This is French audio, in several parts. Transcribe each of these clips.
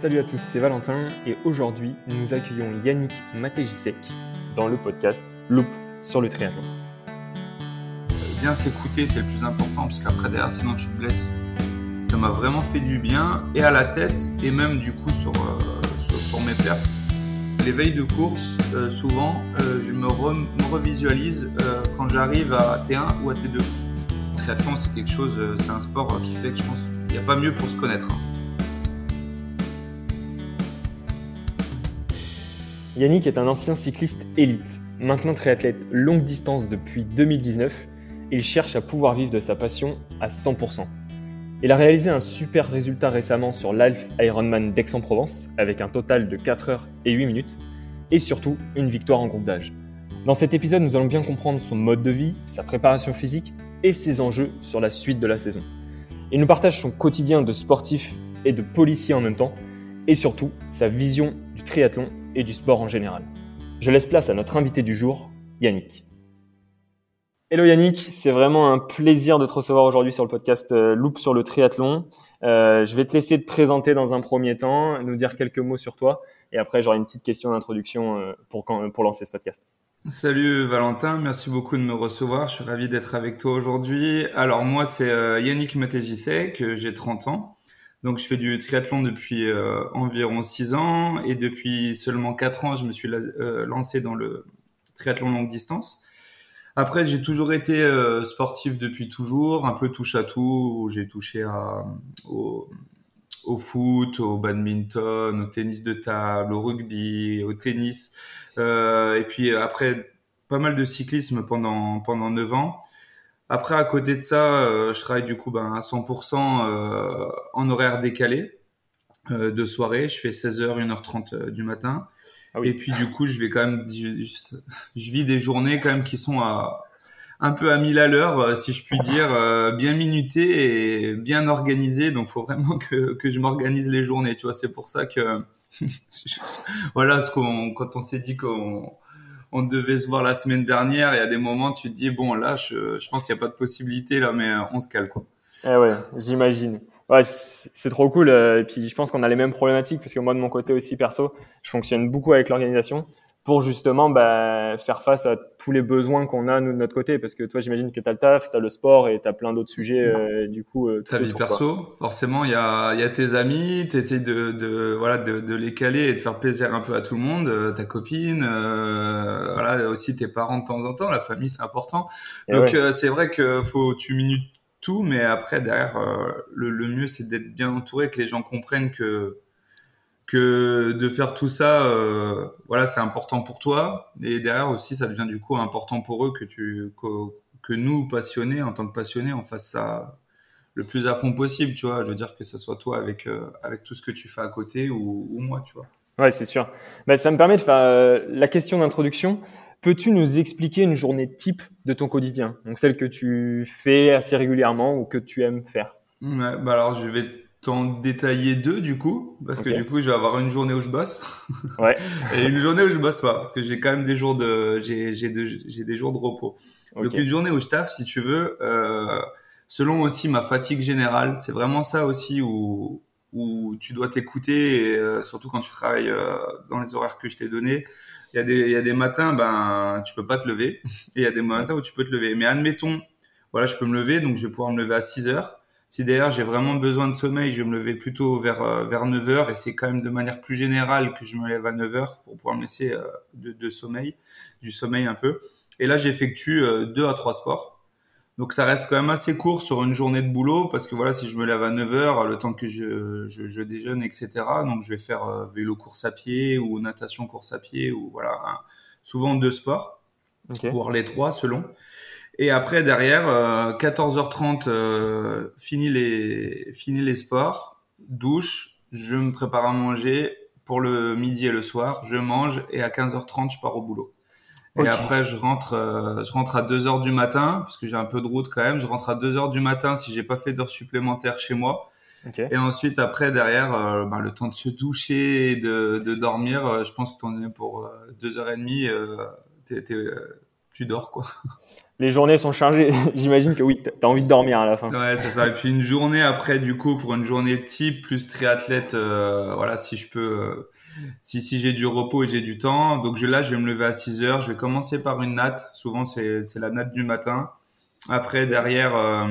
Salut à tous, c'est Valentin et aujourd'hui nous accueillons Yannick Matejisek dans le podcast Loop sur le triathlon. Bien s'écouter, c'est le plus important parce qu'après derrière sinon tu te blesses. Ça m'a vraiment fait du bien et à la tête et même du coup sur, euh, sur, mes perfs. Les veilles de course, euh, souvent, euh, je me, revisualise quand j'arrive à T1 ou à T2. Le triathlon, c'est quelque chose, c'est un sport qui fait que je pense qu'il n'y a pas mieux pour se connaître. Hein. Yannick est un ancien cycliste élite, maintenant triathlète longue distance depuis 2019. Il cherche à pouvoir vivre de sa passion à 100%. Il a réalisé un super résultat récemment sur l'Alf Ironman d'Aix-en-Provence avec un total de 4 heures et 8 minutes et surtout une victoire en groupe d'âge. Dans cet épisode, nous allons bien comprendre son mode de vie, sa préparation physique et ses enjeux sur la suite de la saison. Il nous partage son quotidien de sportif et de policier en même temps et surtout sa vision du triathlon et du sport en général. Je laisse place à notre invité du jour, Yannick. Hello Yannick, c'est vraiment un plaisir de te recevoir aujourd'hui sur le podcast euh, Loop sur le triathlon. Euh, je vais te laisser te présenter dans un premier temps, nous dire quelques mots sur toi, et après j'aurai une petite question d'introduction euh, pour, pour lancer ce podcast. Salut Valentin, merci beaucoup de me recevoir. Je suis ravi d'être avec toi aujourd'hui. Alors moi c'est Yannick Matejisek, j'ai 30 ans. Donc, je fais du triathlon depuis euh, environ 6 ans et depuis seulement 4 ans, je me suis euh, lancé dans le triathlon longue distance. Après, j'ai toujours été euh, sportif depuis toujours, un peu touche à tout. J'ai touché au, foot, au badminton, au tennis de table, au rugby, au tennis. et puis après, pas mal de cyclisme pendant, pendant 9 ans. Après, à côté de ça, euh, je travaille du coup ben, à 100% euh, en horaire décalé euh, de soirée. Je fais 16h, 1h30 du matin. Ah oui. Et puis du coup, je vais quand même, je, je, vis des journées quand même qui sont à, un peu à mille à l'heure, si je puis dire, bien minutées et bien organisées. Donc, faut vraiment que, que je m'organise les journées. Tu vois, c'est pour ça que, voilà, ce qu'on, quand on s'est dit qu'on on devait se voir la semaine dernière et à des moments tu te dis bon là je, je pense qu'il n'y a pas de possibilité là mais euh, on se cale quoi. Eh ouais, j'imagine. Ouais, c'est trop cool. Euh, et puis je pense qu'on a les mêmes problématiques parce que moi de mon côté aussi perso, je fonctionne beaucoup avec l'organisation pour justement bah, faire face à tous les besoins qu'on a nous de notre côté. Parce que toi j'imagine que tu as le taf, tu as le sport et tu as plein d'autres sujets euh, du coup euh, ta vie perso forcément il y a il y a tes amis, tu essaies de, de voilà de, de, les caler et de faire plaisir un peu à tout le monde, euh, ta copine euh, voilà aussi tes parents de temps en temps, la famille c'est important. Donc c'est vrai que faut tu minutes tout mais après derrière le, le mieux c'est d'être bien entouré que les gens comprennent que que de faire tout ça, euh, voilà, c'est important pour toi. Et derrière aussi, ça devient du coup important pour eux que tu, que, nous passionnés, en tant que passionnés, on fasse ça le plus à fond possible, tu vois. Je veux dire que ce soit toi avec euh, avec tout ce que tu fais à côté ou, ou moi, tu vois. Ouais, c'est sûr. Ben, ça me permet de faire euh, la question d'introduction. Peux-tu nous expliquer une journée type de ton quotidien? Donc celle que tu fais assez régulièrement ou que tu aimes faire? Ouais, bah alors je vais t'en détailler deux du coup, parce que du coup, je vais avoir une journée où je bosse. Ouais. et une journée où je bosse pas, parce que j'ai quand même des jours de, j'ai, j'ai, j'ai des jours de repos. Donc une journée où je taffe, si tu veux, euh, selon aussi ma fatigue générale, c'est vraiment ça aussi où, où tu dois t'écouter, et, euh, surtout quand tu travailles euh, dans les horaires que je t'ai donnés. Il y a des, il y a des matins, ben, tu peux pas te lever, et il y a des matins où tu peux te lever. Mais admettons, voilà, je peux me lever, donc je vais pouvoir me lever à 6 heures. Si d'ailleurs j'ai vraiment besoin de sommeil, je vais me lever plutôt vers euh, vers 9 heures et c'est quand même de manière plus générale que je me lève à 9 heures pour pouvoir me laisser euh, de, de, sommeil, du sommeil un peu. Et là j'effectue euh, deux à trois sports. Donc ça reste quand même assez court sur une journée de boulot parce que voilà si je me lève à 9 heures, le temps que je, je, je déjeune etc. Donc je vais faire vélo course à pied ou natation course à pied ou voilà souvent deux sports, okay. voire les trois selon. Et après, derrière, 14h30, euh, euh, fini, les, fini les sports, douche, je me prépare à manger pour le midi et le soir, je mange et à 15h30, je pars au boulot. Et après, je rentre, euh, je rentre à 2 h du matin, parce que j'ai un peu de route quand même. Je rentre à 2 h du matin si j'ai pas fait d'heures supplémentaires chez moi. Et ensuite, après, derrière, euh, bah, le temps de se doucher et de, de dormir, je pense que tu en es pour 2h30, tu dors quoi. les journées sont chargées. J'imagine que oui, tu as envie de dormir à la fin. Ouais, c'est ça. Et puis une journée après, du coup, pour une journée type plus triathlète, euh, voilà, si je peux, euh, si, si j'ai du repos et j'ai du temps. Donc je, là, je vais me lever à 6 heures. Je vais commencer par une natte. Souvent, c'est la natte du matin. Après, derrière, euh,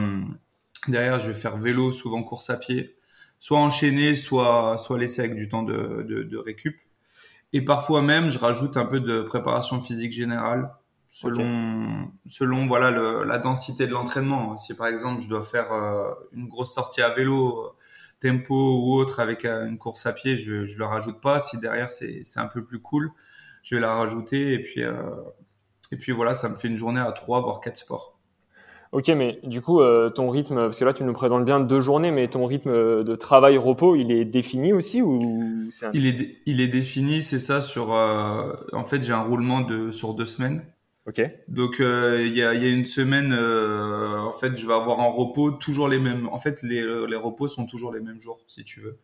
derrière, je vais faire vélo, souvent course à pied. Soit enchaîner, soit, soit laisser avec du temps de, de, de récup. Et parfois même, je rajoute un peu de préparation physique générale selon selon voilà le, la densité de l'entraînement. Si par exemple je dois faire euh, une grosse sortie à vélo, euh, tempo ou autre avec euh, une course à pied, je je le rajoute pas. Si derrière c'est c'est un peu plus cool, je vais la rajouter et puis et puis voilà, ça me fait une journée à trois voire quatre sports. Ok, mais du coup, ton rythme, parce que là tu nous présentes bien deux journées, mais ton rythme de travail-repos, il est défini aussi ou il, est, il est défini, c'est ça, sur... en fait, j'ai un roulement de, sur deux semaines. Ok. Donc euh, il y, a, y, a, une semaine, euh, en fait, je vais avoir en repos toujours les mêmes. En fait, les, les, repos sont toujours les mêmes jours, si tu veux.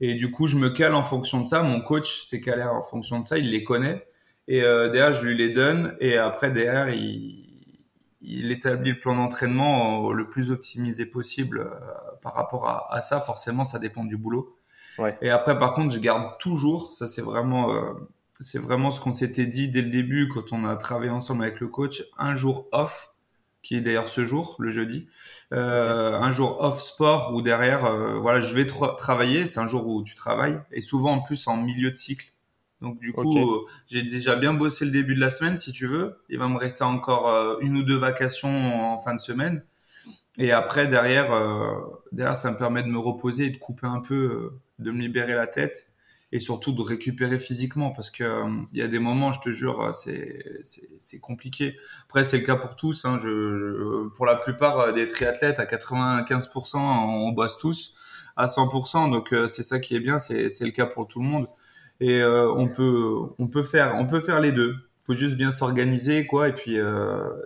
Et du coup, je me cale en fonction de ça. Mon coach s'est calé en fonction de ça. Il les connaît. Et euh, derrière, je lui les donne. Et après, derrière, il, il établit le plan d'entraînement le plus optimisé possible euh, par rapport à, à, ça. Forcément, ça dépend du boulot. Ouais. Et après, par contre, je garde toujours. Ça, c'est vraiment euh, c'est vraiment ce qu'on s'était dit dès le début quand on a travaillé ensemble avec le coach. Un jour off, qui est d'ailleurs ce jour, le jeudi. Euh, Un jour off sport où derrière, euh, voilà, je vais travailler. C'est un jour où tu travailles et souvent en plus en milieu de cycle. Donc du coup, euh, j'ai déjà bien bossé le début de la semaine, si tu veux. Il va me rester encore une ou deux vacations en fin de semaine. Et après, derrière, derrière, ça me permet de me reposer et de couper un peu, de me libérer la tête et surtout de récupérer physiquement parce que euh, il y a des moments, je te jure, euh, c'est compliqué. Après, c'est le cas pour tous. Hein, je, pour la plupart euh, des triathlètes, à 95%, on bosse tous à 100%. Donc c'est ça qui est bien, c'est le cas pour tout le monde. Et on peut on peut faire on peut faire les deux. Faut juste bien s'organiser quoi et puis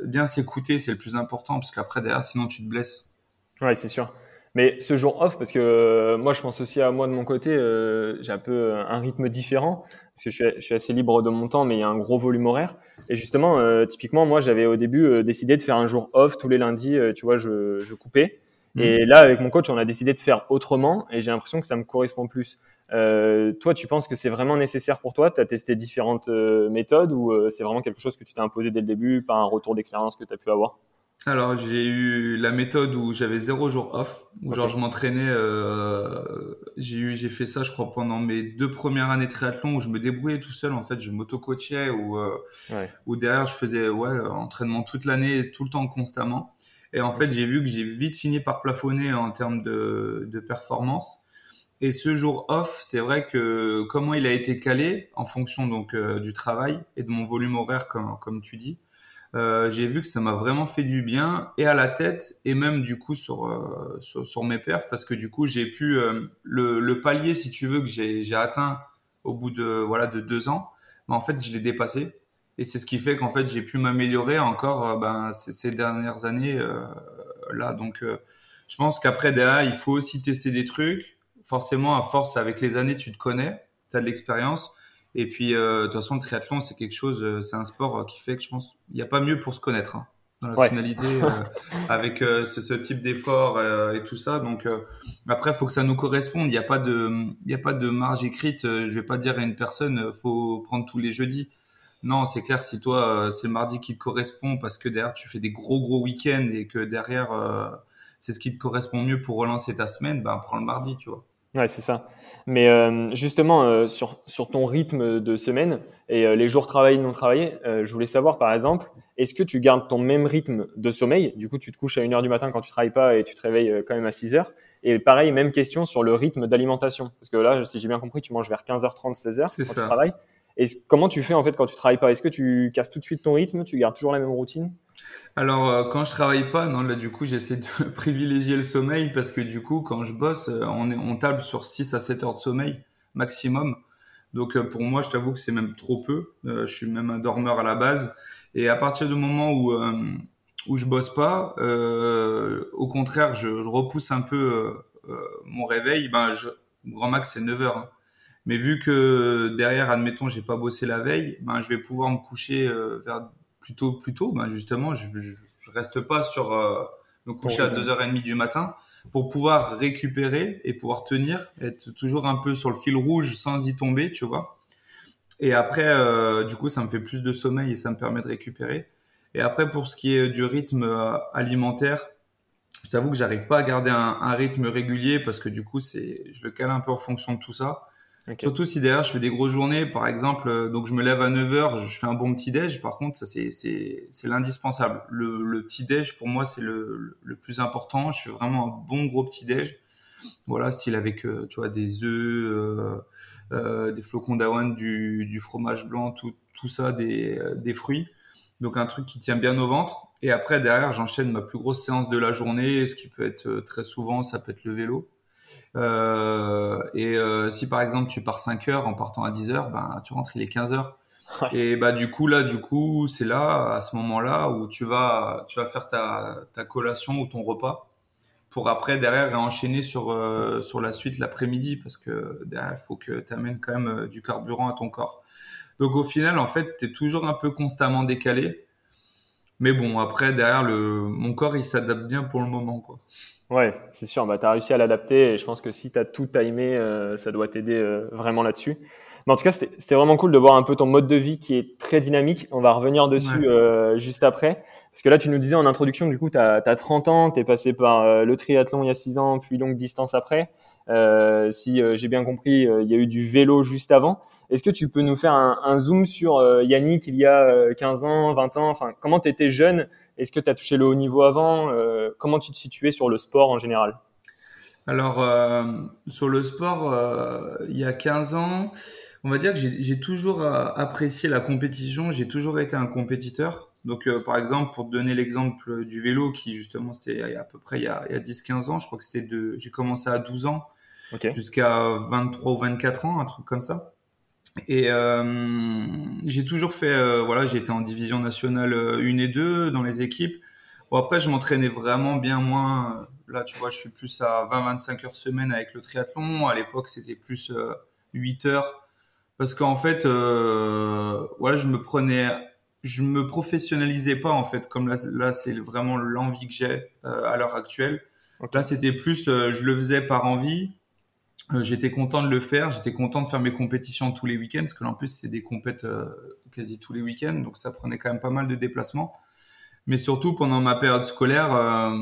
bien s'écouter, c'est le plus important parce qu'après derrière, sinon tu te blesses. Ouais, c'est sûr. Mais ce jour off, parce que euh, moi je pense aussi à moi de mon côté, euh, j'ai un peu euh, un rythme différent, parce que je suis, je suis, assez libre de mon temps, mais il y a un gros volume horaire. Et justement, typiquement, moi j'avais au début décidé de faire un jour off tous les lundis, tu vois, je, je coupais. Mmh. Et là, avec mon coach, on a décidé de faire autrement, et j'ai l'impression que ça me correspond plus. toi, tu penses que c'est vraiment nécessaire pour toi? Tu as testé différentes méthodes, ou c'est vraiment quelque chose que tu t'es imposé dès le début par un retour d'expérience que tu as pu avoir? Alors j'ai eu la méthode où j'avais zéro jour off, où genre je m'entraînais. Euh, j'ai eu, j'ai fait ça, je crois, pendant mes deux premières années de triathlon où je me débrouillais tout seul. En fait, je m'auto-coachais ou euh, ou derrière je faisais ouais entraînement toute l'année, tout le temps, constamment. Et en fait, j'ai vu que j'ai vite fini par plafonner en termes de, de performance. Et ce jour off, c'est vrai que comment il a été calé en fonction donc euh, du travail et de mon volume horaire, comme comme tu dis euh, j'ai vu que ça m'a vraiment fait du bien et à la tête et même du coup sur euh, sur, mes perfs parce que du coup j'ai pu euh, le, palier si tu veux que j'ai atteint au bout de voilà de deux ans mais en fait je l'ai dépassé. Et c'est ce qui fait qu'en fait j'ai pu m'améliorer encore ben ces, ces, dernières années là. Donc je pense qu'après derrière il faut aussi tester des trucs. Forcément à force avec les années tu te connais tu as de l'expérience et puis, euh, de toute façon, le triathlon, c'est quelque chose, euh, c'est un sport euh, qui fait que je pense, il n'y a pas mieux pour se connaître hein, dans la finalité, avec ce, ce, type d'effort et tout ça. Donc, après, il faut que ça nous corresponde. Il n'y a pas de, a pas de marge écrite. je vais pas dire à une personne, faut prendre tous les jeudis. Non, c'est clair. Si toi, c'est le mardi qui te correspond parce que derrière tu fais des gros gros week-ends et que derrière c'est ce qui te correspond mieux pour relancer ta semaine, ben prends le mardi, tu vois. Ouais, c'est ça. Mais euh, justement, euh, sur, sur ton rythme de semaine et euh, les jours travaillés, non travaillés, je voulais savoir par exemple, est-ce que tu gardes ton même rythme de sommeil? Du coup, tu te couches à 1h du matin quand tu travailles pas et tu te réveilles quand même à 6h. Et pareil, même question sur le rythme d'alimentation. Parce que là, si j'ai bien compris, tu manges vers 15h30, 16h quand tu travailles. Et comment tu fais en fait quand tu travailles pas? Est-ce que tu casses tout de suite ton rythme? Tu gardes toujours la même routine? Alors, euh, quand je travaille pas, non, là, du coup, j'essaie de privilégier le sommeil parce que du coup, quand je bosse, euh, on, est, on table sur 6 à 7 heures de sommeil maximum. Donc, euh, pour moi, je t'avoue que c'est même trop peu. je suis même un dormeur à la base. Et à partir du moment où, où je bosse pas, au contraire, je, repousse un peu mon réveil. Ben, je, grand max, c'est 9 heures. Hein. Mais vu que derrière, admettons, j'ai pas bossé la veille, ben, je vais pouvoir me coucher vers plutôt, plutôt, ben justement, je, je, je reste pas sur me coucher à 2h30 du matin pour pouvoir récupérer et pouvoir tenir, être toujours un peu sur le fil rouge sans y tomber, tu vois. Et après, euh, du coup, ça me fait plus de sommeil et ça me permet de récupérer. Et après, pour ce qui est du rythme euh, alimentaire, je t'avoue que j'arrive pas à garder un, un, rythme régulier parce que du coup, c'est, je le cale un peu en fonction de tout ça. Surtout si derrière je fais des grosses journées, par exemple, euh, donc je me lève à 9h, je fais un bon petit déj. Par contre, ça c'est c'est l'indispensable. Le, le petit déj pour moi c'est le, le plus important. Je fais vraiment un bon gros petit déj. Voilà, style avec tu vois des œufs, euh, des flocons d'avoine, du, du, fromage blanc, tout, tout ça, des, euh, des fruits. Donc un truc qui tient bien au ventre. Et après, derrière, j'enchaîne ma plus grosse séance de la journée, ce qui peut être euh, très souvent, ça peut être le vélo. Euh, et euh, si par exemple tu pars 5 heures en partant à 10 heures, ben, tu rentres, il est 15 heures. Et bah du coup là, du coup, c'est là, à ce moment-là, où tu vas, tu vas faire ta, ta collation ou ton repas pour après derrière enchaîner sur euh, sur la suite l'après-midi parce que derrière faut que tu amènes quand même du carburant à ton corps. Donc au final en fait, tu es toujours un peu constamment décalé. Mais bon, après derrière le mon corps, il s'adapte bien pour le moment quoi. Ouais, c'est sûr, bah tu as réussi à l'adapter et je pense que si tu as tout timé, euh, ça doit t'aider vraiment là-dessus. Mais en tout cas, c'était vraiment cool de voir un peu ton mode de vie qui est très dynamique. On va revenir dessus euh, juste après. Parce que là, tu nous disais en introduction du coup, tu as, 30 ans, tu es passé par euh, le triathlon il y a 6 ans, puis longue distance après. Euh, si euh, j'ai bien compris, il y a eu du vélo juste avant. Est-ce que tu peux nous faire un, un zoom sur Yannick il y a 15 ans, 20 ans Enfin, comment tu étais jeune? Est-ce que tu as touché le haut niveau avant? Comment tu te situais sur le sport en général? Alors, sur le sport, il y a 15 ans, on va dire que j'ai toujours euh, apprécié la compétition, j'ai toujours été un compétiteur. Donc, euh, par exemple, pour te donner l'exemple du vélo, qui justement, c'était à peu près il y a, a 10-15 ans, je crois que c'était de, j'ai commencé à 12 ans jusqu'à 23 ou 24 ans, un truc comme ça. Et euh, j'ai toujours fait, euh, voilà, j'ai été en division nationale 1 et 2 dans les équipes. Bon, après, je m'entraînais vraiment bien moins. Là, tu vois, je suis plus à 20-25 heures semaine avec le triathlon. À l'époque, c'était plus 8 heures parce qu'en fait, euh, voilà, je me prenais, je me professionnalisais pas en fait. Comme là, là c'est vraiment l'envie que j'ai euh, à l'heure actuelle. Là, c'était plus, euh, je le faisais par envie. Euh, j'étais content de le faire. J'étais content de faire mes compétitions tous les week-ends parce que là, en plus, c'était des compètes quasi tous les week-ends, donc ça prenait quand même pas mal de déplacements. Mais surtout pendant ma période scolaire,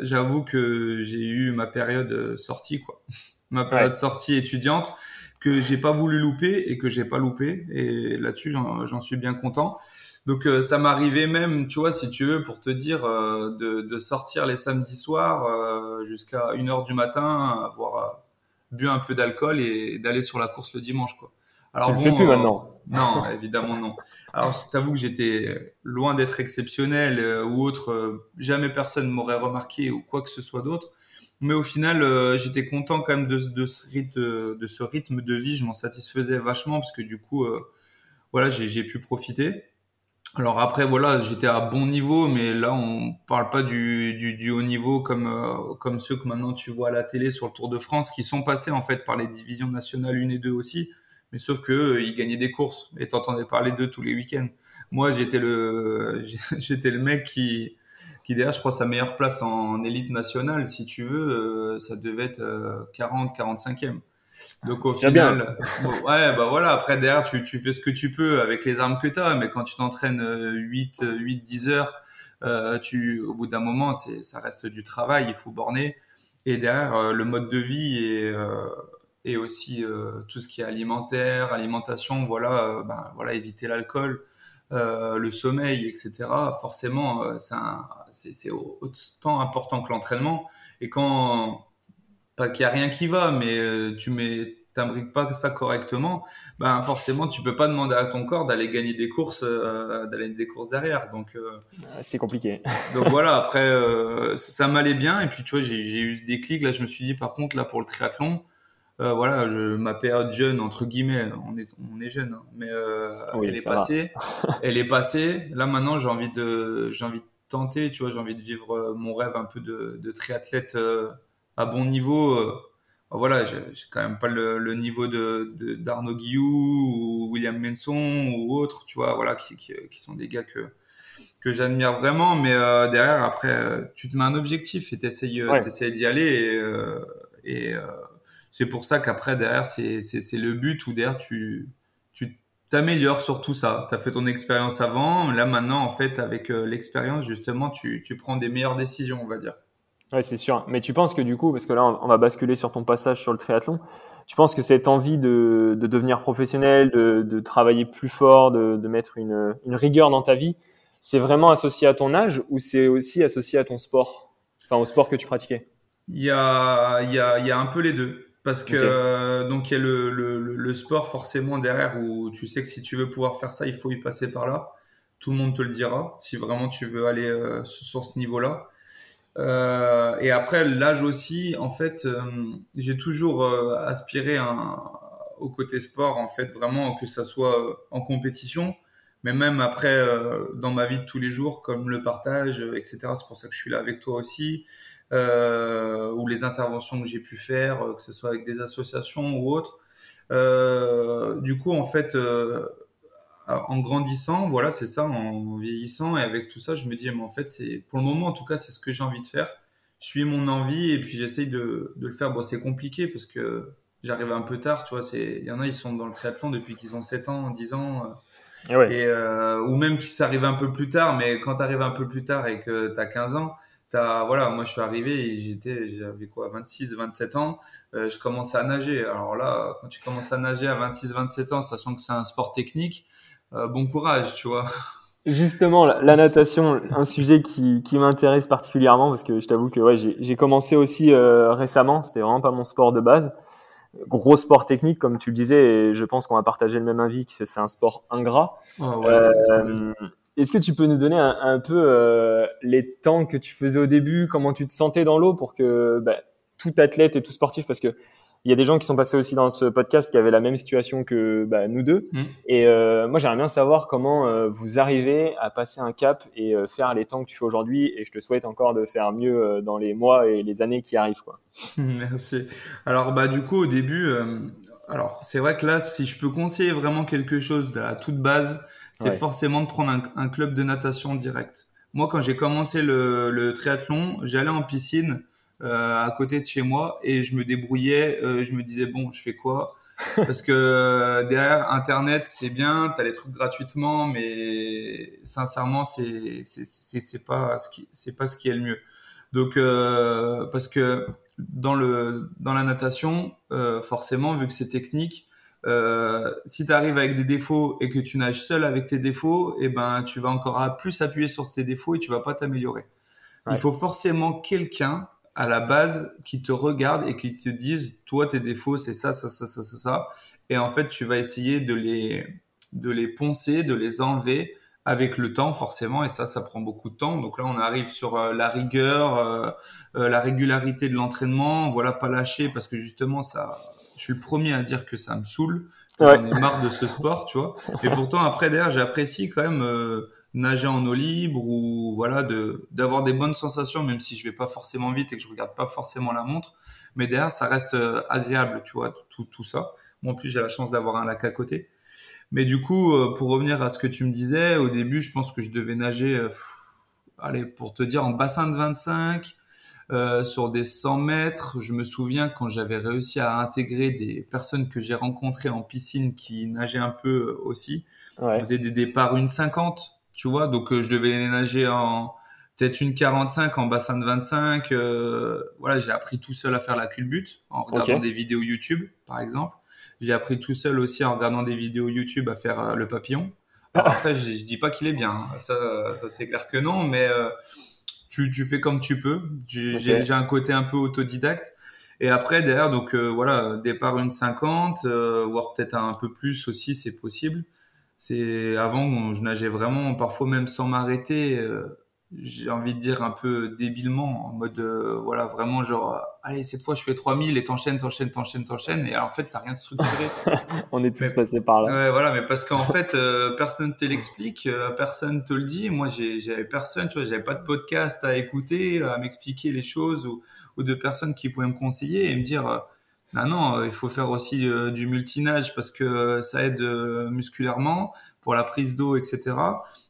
j'avoue que j'ai eu ma période sortie, quoi. ma période sortie étudiante que j'ai pas voulu louper et que j'ai pas loupé. Et là-dessus, j'en suis bien content. Donc euh, ça m'arrivait même, tu vois, si tu veux, pour te dire, euh, de, de, sortir les samedis soirs euh, jusqu'à 1h du matin, avoir bu un peu d'alcool et d'aller sur la course le dimanche, quoi. Alors, tu bon, le fais plus maintenant Non, évidemment non. Alors je t'avoue que j'étais loin d'être exceptionnel ou autre. jamais personne m'aurait remarqué ou quoi que ce soit d'autre. Mais au final, euh, j'étais content quand même de, de, ce rythme, de ce rythme de vie. Je m'en satisfaisais vachement parce que du coup, euh, voilà, j'ai pu profiter. Alors après, voilà, j'étais à bon niveau, mais là, on parle pas du, du, du haut niveau comme, euh, comme ceux que maintenant tu vois à la télé sur le Tour de France, qui sont passés en fait par les divisions nationales 1 et 2 aussi. Mais sauf que ils gagnaient des courses et t'entendais parler d'eux tous les week-ends. Moi, j'étais le, j'étais le mec qui, qui derrière, je crois, sa meilleure place en élite nationale, si tu veux, euh, ça devait être 40, euh, 45e. Donc au final, ouais, bah voilà, après derrière, tu, tu fais ce que tu peux avec les armes que tu as, mais quand tu t'entraînes 8, 8, 10 heures, euh, tu, au bout d'un moment, c'est, ça reste du travail, il faut borner. Et derrière, euh, le mode de vie et, et aussi tout ce qui est alimentaire, alimentation, voilà, ben, voilà, éviter l'alcool. Euh, le sommeil, etc. Forcément, euh, c'est autant important que l'entraînement. Et quand, pas qu'il n'y a rien qui va, mais euh, tu mets t'imbriques pas ça correctement, ben forcément tu peux pas demander à ton corps d'aller gagner des courses, d'aller des courses derrière. Donc ah, c'est compliqué. donc voilà, après ça, m'allait bien et puis tu vois j'ai eu des clics là, je me suis dit par contre là pour le triathlon, euh, voilà, je, ma période jeune entre guillemets, on est on est jeune, hein, mais euh, elle est passée, elle est passée. Là maintenant, j'ai envie de j'ai envie de tenter, tu vois, j'ai envie de vivre euh, mon rêve un peu de, de triathlète à bon niveau. voilà, j'ai quand même pas le, le niveau de d'Arnaud Guillou ou William Menson ou autres, tu vois, voilà, qui, qui, qui sont des gars que que j'admire vraiment. Mais derrière, après, tu te mets un objectif et t'essayes, essayes d'y aller. Et, et c'est pour ça qu'après, derrière, c'est le but où derrière, tu tu t'améliores sur tout ça. Tu as fait ton expérience avant. Là, maintenant, en fait, avec l'expérience, justement, tu, tu prends des meilleures décisions, on va dire. Ouais, c'est sûr. Mais tu penses que du coup, parce que là, on va basculer sur ton passage sur le triathlon, tu penses que cette envie de, de devenir professionnel, de, de, travailler plus fort, de, de mettre une, une, rigueur dans ta vie, c'est vraiment associé à ton âge ou c'est aussi associé à ton sport, enfin au sport que tu pratiquais? Il y a, il y a, il y a un peu les deux. Parce que donc il y a le, le, le, sport forcément derrière où tu sais que si tu veux pouvoir faire ça, il faut y passer par là. Tout le monde te le dira si vraiment tu veux aller euh, sur ce niveau-là. Euh, et après, l'âge aussi, en fait, euh, j'ai toujours euh, aspiré un, au côté sport, en fait, vraiment que ça soit en compétition, mais même après, dans ma vie de tous les jours, comme le partage, etc. C'est pour ça que je suis là avec toi aussi, ou les interventions que j'ai pu faire, que ce soit avec des associations ou autres. du coup, en fait, en grandissant, voilà, c'est ça, en vieillissant et avec tout ça, je me dis, mais en fait, c'est pour le moment, en tout cas, c'est ce que j'ai envie de faire. Je suis mon envie et puis j'essaye de, de, le faire. Bon, c'est compliqué parce que j'arrive un peu tard, tu vois. Il y en a, ils sont dans le triathlon depuis qu'ils ont 7 ans, 10 ans. Euh, ah et, euh, ou même qu'ils s'arrivent un peu plus tard, mais quand tu arrives un peu plus tard et que tu as 15 ans, as, voilà, moi je suis arrivé et j'étais, j'avais quoi, 26, 27 ans, euh, je commençais à nager. Alors là, quand tu commences à nager à 26, 27 ans, sachant que c'est un sport technique, euh, bon courage, tu vois. Justement, la, natation, un sujet qui, qui m'intéresse particulièrement parce que je t'avoue que ouais, j'ai commencé aussi euh, récemment. C'était vraiment pas mon sport de base. Gros sport technique, comme tu le disais, et je pense qu'on va partager le même avis que c'est un sport ingrat. Ah est-ce que tu peux nous donner un, peu les temps que tu faisais au début, comment tu te sentais dans l'eau pour que bah, tout athlète et tout sportif, parce que il y a des gens qui sont passés aussi dans ce podcast qui avaient la même situation que bah, nous deux. Mm. Et euh, moi, j'aimerais bien savoir comment euh, vous arrivez à passer un cap et euh, faire les temps que tu fais aujourd'hui. Et je te souhaite encore de faire mieux dans les mois et les années qui arrivent. Quoi. Merci. Alors, bah, du coup, au début, alors c'est vrai que là, si je peux conseiller vraiment quelque chose de la toute base, c'est forcément de prendre un, club de natation direct. Moi, quand j'ai commencé le, le triathlon, j'allais en piscine euh, à côté de chez moi et je me débrouillais. Euh, je me disais bon, je fais quoi? Parce que euh, derrière Internet, c'est bien, t'as les trucs gratuitement, mais sincèrement, c'est c'est c'est pas ce qui c'est pas ce qui est le mieux. Donc parce que dans le dans la natation, forcément, vu que c'est technique, euh, si tu arrives avec des défauts et que tu nages seul avec tes défauts, et eh ben tu vas encore plus appuyer sur tes défauts et tu vas pas t'améliorer. Il faut forcément quelqu'un à la base qui te regardent et qui te disent toi tes défauts c'est ça ça ça ça ça ça. Et en fait tu vas essayer de les de les poncer de les enlever avec le temps forcément. Et ça ça prend beaucoup de temps. Donc là on arrive sur euh, la rigueur euh, euh, la régularité de l'entraînement. Voilà pas lâcher parce que justement ça je suis le premier à dire que ça me saoule ouais. j'en ai marre de ce sport tu vois. Et pourtant après derrière j'apprécie quand même nager en eau libre ou voilà de d'avoir des bonnes sensations même si je vais pas forcément vite et que je regarde pas forcément la montre. Mais derrière ça reste euh, agréable tu vois tout tout ça. Moi en plus j'ai la chance d'avoir un lac à côté. Mais du coup euh, pour revenir à ce que tu me disais au début je pense que je devais nager euh, allez pour te dire en bassin de 25 sur des 100 mètres, je me souviens quand j'avais réussi à intégrer des personnes que j'ai rencontrées en piscine qui nageaient un peu aussi. Ouais. On faisait des départs une 50 tu vois. Donc euh, je devais nager en peut-être une 45 en bassin de 25. Euh, voilà, j'ai appris tout seul à faire la culbute en regardant des vidéos YouTube, par exemple. J'ai appris tout seul aussi en regardant des vidéos YouTube à faire euh, le papillon. Alors après, je, je dis pas qu'il est bien, hein. ça, ça c'est clair que non, mais tu, tu fais comme tu peux. J'ai un côté un peu autodidacte. Et après, derrière, donc voilà, départ une 50, voire peut-être un peu plus aussi, c'est possible. C'est avant, je nageais vraiment, parfois même sans m'arrêter. Euh, j'ai envie de dire un peu débilement, en mode euh, voilà vraiment genre allez cette fois je fais 3000 et t'enchaînes, t'enchaînes, t'enchaînes, t'enchaînes et en fait t'as rien de structuré. On est tous passés par là. Ouais voilà mais parce qu'en fait euh, personne te l'explique, personne te le dit. Moi j'avais personne, tu vois, j'avais pas de podcast à écouter, à m'expliquer les choses ou, ou de personnes qui pouvaient me conseiller et me dire Ah non, il faut faire aussi du multinage parce que ça aide musculairement pour la prise d'eau, etc.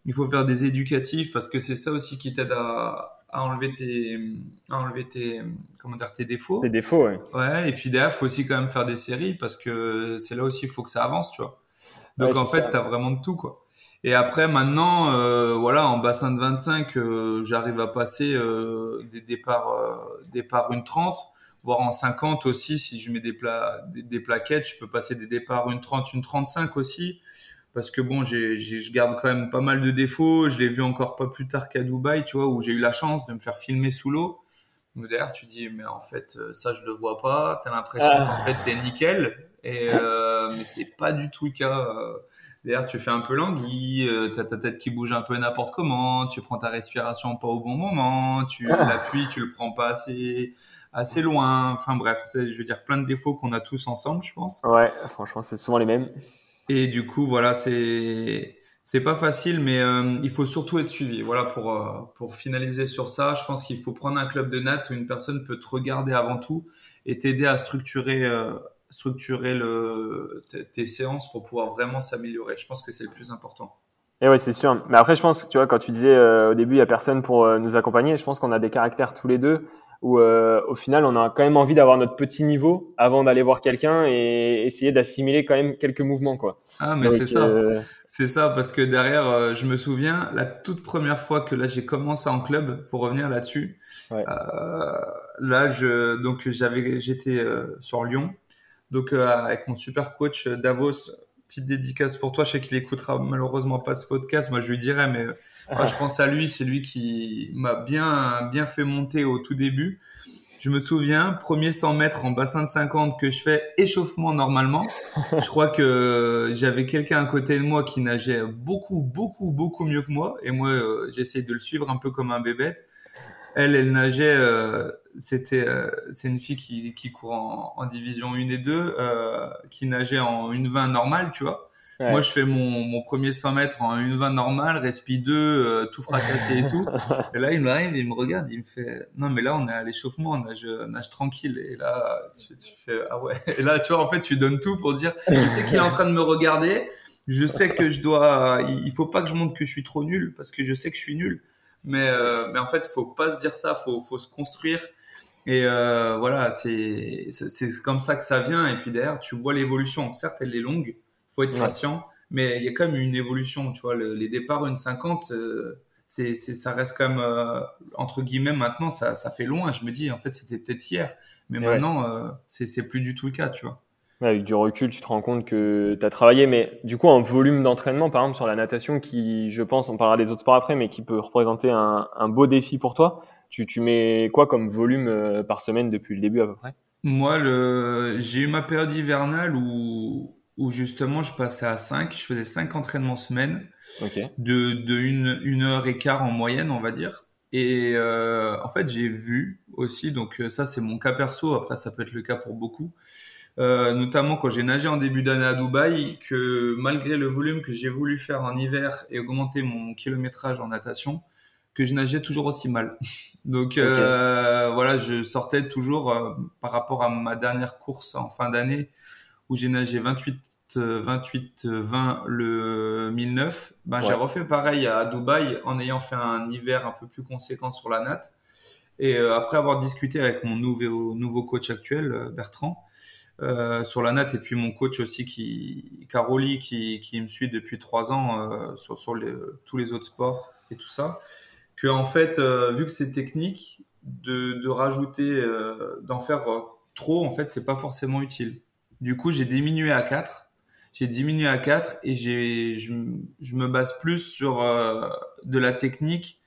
Il faut faire des éducatifs parce que c'est ça aussi qui t'aide à, à enlever tes, à enlever tes, comment dire, tes défauts. Tes défauts, ouais. Ouais, et puis derrière, faut aussi quand même faire des séries parce que c'est là aussi, il faut que ça avance, tu vois. Donc en fait, tu as vraiment de tout, quoi. Et après, maintenant, euh, voilà, en bassin de 25, euh, j'arrive à passer euh, des départs, départs une 30, voire en 50 aussi, si je mets des, pla des, des, plaquettes, je peux passer des départs une 30, une 35 aussi parce que bon, j'ai, je garde quand même pas mal de défauts. Je l'ai vu encore pas plus tard qu'à Dubaï, tu vois, où j'ai eu la chance de me faire filmer sous l'eau. Donc d'ailleurs, tu dis, mais en fait, euh, ça, je le vois pas. T'as l'impression ah. qu'en fait, t'es nickel. Et, euh, mais c'est pas du tout le cas. D'ailleurs, tu fais un peu languille, euh, t'as ta tête qui bouge un peu n'importe comment, tu prends ta respiration pas au bon moment, tu ah. l'appuies, tu le prends pas assez, assez loin. Enfin bref, je veux dire plein de défauts qu'on a tous ensemble, je pense. Ouais, franchement, c'est souvent les mêmes. Et du coup, voilà, c'est c'est pas facile, mais euh, il faut surtout être suivi. Voilà, pour euh, pour finaliser sur ça, je pense qu'il faut prendre un club de natte où une personne peut te regarder avant tout et t'aider à structurer euh, structurer le tes séances pour pouvoir vraiment s'améliorer. Je pense que c'est le plus important. Et oui, c'est sûr. Mais après, je pense que tu vois, quand tu disais au début, il y a personne pour nous accompagner. Je pense qu'on a des caractères tous les deux où euh, au final on a quand même envie d'avoir notre petit niveau avant d'aller voir quelqu'un et essayer d'assimiler quand même quelques mouvements quoi. Ah mais c'est ça. Euh, c'est ça parce que derrière euh, je me souviens la toute première fois que là j'ai commencé en club pour revenir là-dessus. Ouais. là je donc j'avais j'étais sur Lyon donc avec mon super coach Davos petite dédicace pour toi je sais qu'il écoutera malheureusement pas ce podcast moi je lui dirais mais moi, je pense à lui, c'est lui qui m'a bien, bien fait monter au tout début. Je me souviens, premier 100 mètres en bassin de 50 que je fais échauffement normalement. je crois que j'avais quelqu'un à côté de moi qui nageait beaucoup, beaucoup, beaucoup mieux que moi. Et moi, euh, j'essaye de le suivre un peu comme un bébête. Elle, elle nageait, euh, c'était, euh, c'est une fille qui, qui court en, en, division 1 et 2, euh, qui nageait en une 20 normale, tu vois. Moi, je fais mon, mon premier 100 mètres en une 20 normale, respi 2, euh, tout fracassé et tout. et là, il m'arrive, il me regarde, il me fait, non, mais là, on est à l'échauffement, on nage, nage tranquille. Et là, tu, tu, fais, ah ouais. Et là, tu vois, en fait, tu donnes tout pour dire, je sais qu'il est en train de me regarder. Je sais que je dois, il faut pas que je montre que je suis trop nul parce que je sais que je suis nul. Mais, euh, mais en fait, faut pas se dire ça, faut, faut se construire. Et euh, voilà, c'est, c'est comme ça que ça vient. Et puis derrière, tu vois l'évolution. Certes, elle est longue, faut être patient, mais il y a quand même une évolution, tu vois, les départs une 50, euh, c'est, ça reste quand même, euh, entre guillemets, maintenant, ça, ça fait loin, je me dis, en fait, c'était peut-être hier, mais maintenant, euh, c'est, plus du tout le cas, tu vois. avec du recul, tu te rends compte que tu as travaillé, mais du coup, en volume d'entraînement, par exemple, sur la natation, qui, je pense, on parlera des autres sports après, mais qui peut représenter un, un beau défi pour toi, tu, tu mets quoi comme volume par semaine depuis le début à peu près? Moi, le... j'ai eu ma période hivernale où, où justement je passais à 5, je faisais 5 entraînements semaine, de, de une, une heure et quart en moyenne, on va dire. Et euh, en fait, j'ai vu aussi, donc euh, ça c'est mon cas perso, après ça peut être le cas pour beaucoup, euh, notamment quand j'ai nagé en début d'année à Dubaï, que malgré le volume que j'ai voulu faire en hiver et augmenter mon kilométrage en natation, que je nageais toujours aussi mal. Donc euh, voilà, je sortais toujours euh, par rapport à ma dernière course en fin d'année, où j'ai nagé 28 28 20 le 1009 ben j'ai refait pareil à Dubaï en ayant fait un hiver un peu plus conséquent sur la natte. Et euh, après avoir discuté avec mon nouveau nouveau coach actuel euh, Bertrand euh, sur la natte et puis mon coach aussi qui Caroli qui, qui me suit depuis trois ans euh, sur sur les, tous les autres sports et tout ça que en fait vu que c'est technique de, de rajouter d'en faire trop en fait c'est pas forcément utile du coup, j'ai diminué à 4. J'ai diminué à 4 et j'ai, je, je, me base plus sur euh, de la technique,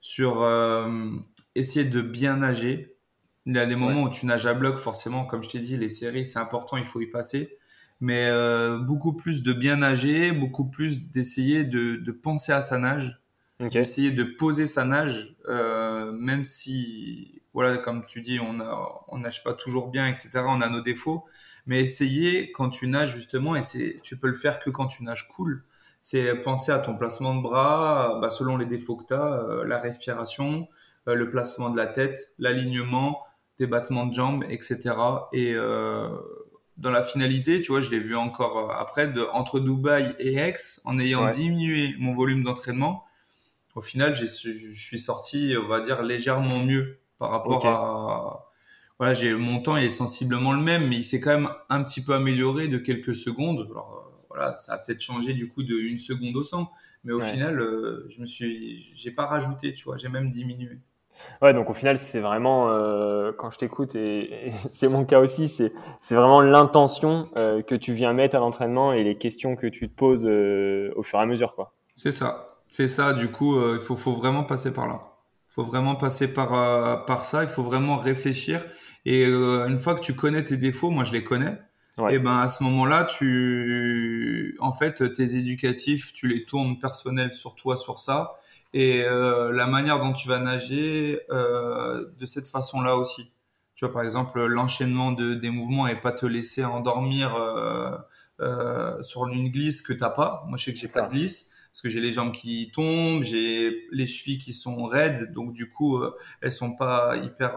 sur euh, essayer de bien nager. Il y a des moments où tu nages à bloc, forcément, comme je t'ai dit, les séries, c'est important, il faut y passer. Mais euh, beaucoup plus de bien nager, beaucoup plus d'essayer de, de penser à sa nage, d'essayer de poser sa nage, même si, voilà, comme tu dis, on, a, on nage pas toujours bien, etc. On a nos défauts mais essayer quand tu nages justement, et c'est, tu peux le faire que quand tu nages cool, c'est penser à ton placement de bras, bah, selon les défauts que tu as, euh, la respiration, euh, le placement de la tête, l'alignement, des battements de jambes, etc. Et euh, dans la finalité, tu vois, je l'ai vu encore euh, après, de, entre Dubaï et Aix, en ayant diminué mon volume d'entraînement, au final, je suis sorti, on va dire, légèrement mieux par rapport à... Voilà, j'ai mon temps est sensiblement le même, mais il s'est quand même un petit peu amélioré de quelques secondes. Alors, euh, voilà, ça a peut-être changé du coup de une seconde au 100, mais au final, je me suis, j'ai pas rajouté, tu vois, j'ai même diminué. Ouais, donc au final, c'est vraiment, euh, quand je t'écoute, et, c'est mon cas aussi, c'est, c'est vraiment l'intention euh, que tu viens mettre à l'entraînement et les questions que tu te poses euh, au fur et à mesure. quoi. C'est ça, c'est ça. Du coup, il faut, faut vraiment passer par là. Il faut vraiment passer par, par ça, il faut vraiment réfléchir. Et une fois que tu connais tes défauts, moi je les connais, et ben à ce moment-là, tu, en fait, tes éducatifs, tu les tournes personnels sur toi, sur ça. Et euh, la manière dont tu vas nager euh, de cette façon-là aussi. Tu vois, par exemple, l'enchaînement de, des mouvements et pas te laisser endormir euh, euh sur une glisse que t'as pas. Moi, je sais que j'ai pas de glisse parce que j'ai les jambes qui tombent, j'ai les chevilles qui sont raides, donc du coup, elles sont pas hyper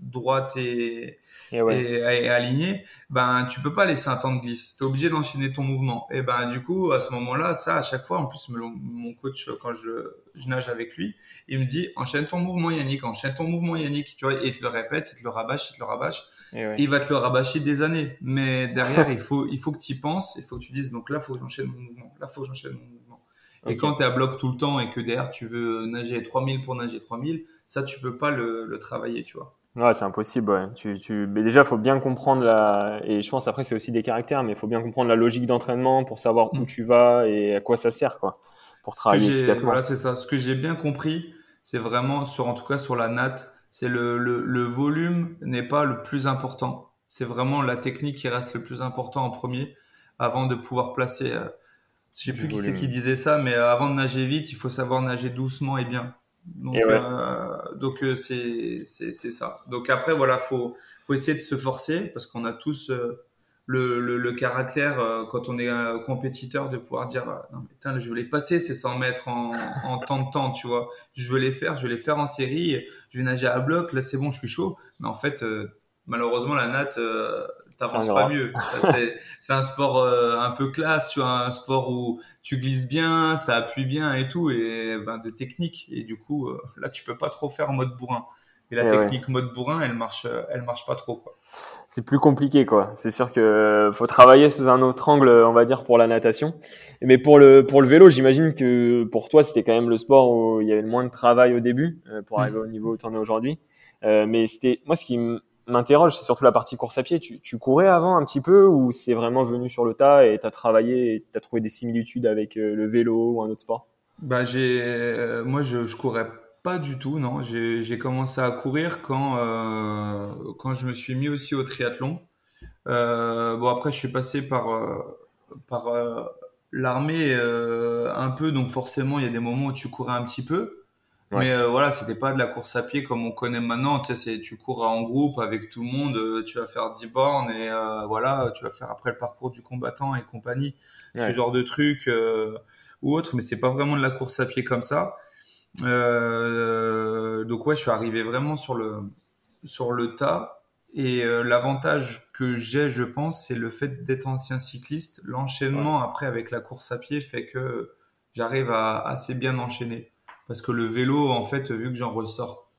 droites et, et, et, aligné, ben tu peux pas laisser un temps de glisse. Tu es obligé d'enchaîner ton mouvement. Et ben du coup, à ce moment-là, ça à chaque fois, en plus mon coach quand je, je nage avec lui, il me dit enchaîne ton mouvement Yannick, enchaîne ton mouvement Yannick, tu vois, et il te le répète, il te le rabâche, il te le rabâche. Et Il va te le rabâcher des années, mais derrière il faut il faut que tu y penses, il faut que tu dises donc là faut que j'enchaîne mon mouvement, là faut que j'enchaîne mon mouvement. Et quand tu es à bloc tout le temps et que derrière tu veux nager 3000 pour nager 3000, ça tu peux pas le, le travailler, tu vois. Ouais, c'est impossible. Ouais. Tu, tu... Mais déjà, il faut bien comprendre la. Et je pense après, c'est aussi des caractères, mais il faut bien comprendre la logique d'entraînement pour savoir où mm. tu vas et à quoi ça sert, quoi, pour travailler efficacement. Voilà, c'est ça. Ce que j'ai bien compris, c'est vraiment sur, en tout cas, sur la natte, c'est le, le, le volume n'est pas le plus important. C'est vraiment la technique qui reste le plus important en premier, avant de pouvoir placer. Euh... Je sais plus qui c'est qui disait ça, mais avant de nager vite, il faut savoir nager doucement et bien. Donc, euh, donc euh, c'est c'est ça. Donc après voilà, faut faut essayer de se forcer parce qu'on a tous euh, le, le, le, caractère euh, quand on est un compétiteur de pouvoir dire non putain je veux les passer ces 100 mètres en, en temps de temps tu vois je veux les faire je veux les faire en série je vais nager à bloc là c'est bon je suis chaud mais en fait malheureusement la natte t'avances pas mieux. C'est un sport euh, un peu classe, tu vois, un sport où tu glisses bien, ça appuie bien et tout, et ben, de technique. Et du coup, euh, là, tu peux pas trop faire en mode bourrin. Et la eh technique mode bourrin, elle marche, euh, elle marche pas trop. C'est plus compliqué, quoi. C'est sûr que faut travailler sous un autre angle, on va dire, pour la natation. Mais pour le pour le vélo, j'imagine que pour toi, c'était quand même le sport où il y avait le moins de travail au début pour mm. arriver au niveau où tu en es aujourd'hui. mais c'était moi ce qui m'interroge, c'est surtout la partie course à pied. Tu, courais avant un petit peu ou c'est vraiment venu sur le tas et tu as travaillé et tu as trouvé des similitudes avec euh, le vélo ou un autre sport? Bah, euh, Moi, je, je courais pas du tout, non. J'ai commencé à courir quand, euh, quand je me suis mis aussi au triathlon. Bon, après, je suis passé par, par l'armée un peu, donc forcément, il y a des moments où tu courais un petit peu. Mais euh, voilà, c'était pas de la course à pied comme on connaît maintenant. Tu sais, tu cours en groupe avec tout le monde, euh, tu vas faire 10 bornes et euh, voilà, tu vas faire après le parcours du combattant et compagnie, ce genre de trucs ou autre. Mais c'est pas vraiment de la course à pied comme ça. donc ouais, je suis arrivé vraiment sur le sur le tas. Et l'avantage que j'ai, je pense, c'est le fait d'être ancien cycliste. L'enchaînement après avec la course à pied fait que j'arrive à assez bien enchaîner. Parce que le vélo, en fait, vu que j'en ressors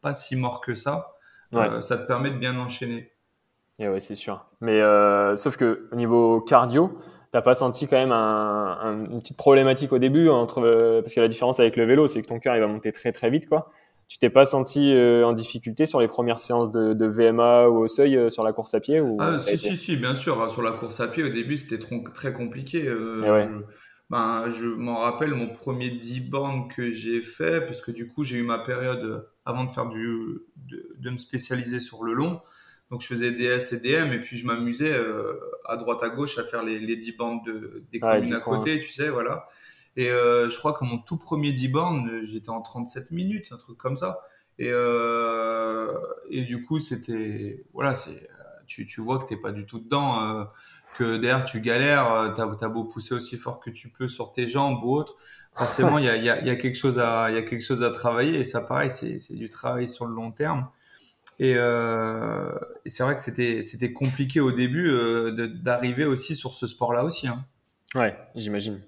pas si mort que ça, euh, ça te permet de bien enchaîner. Et ouais, c'est sûr. Mais euh, sauf que au niveau cardio, t'as pas senti quand même un, une petite problématique au début entre euh, parce que la différence avec le vélo, c'est que ton cœur il va monter très très vite quoi. Tu t'es pas senti en difficulté sur les premières séances de, de VMA ou au seuil sur la course à pied ou Ah si si si bien sûr. Sur la course à pied au début c'était très compliqué. Ouais ben, je m'en rappelle mon premier 10 bornes que j'ai fait, parce que du coup, j'ai eu ma période avant de faire du, de, de, me spécialiser sur le long. Donc, je faisais DS et DM, et puis je m'amusais euh, à droite à gauche à faire les, les 10 bornes de, des communes à côté, tu sais, voilà. Et euh, je crois que mon tout premier 10 bornes, j'étais en 37 minutes, un truc comme ça. Et, euh, et du coup, c'était, voilà, c'est, tu, tu vois que t'es pas du tout dedans. Que derrière tu galères, euh, t'as as beau pousser aussi fort que tu peux sur tes jambes ou autre, forcément il y a, quelque chose à il y a quelque chose à travailler et ça pareil c'est du travail sur le long terme. Et, euh, c'est vrai que c'était c'était compliqué au début euh, d'arriver aussi sur ce sport-là aussi. Hein. Ouais, j'imagine.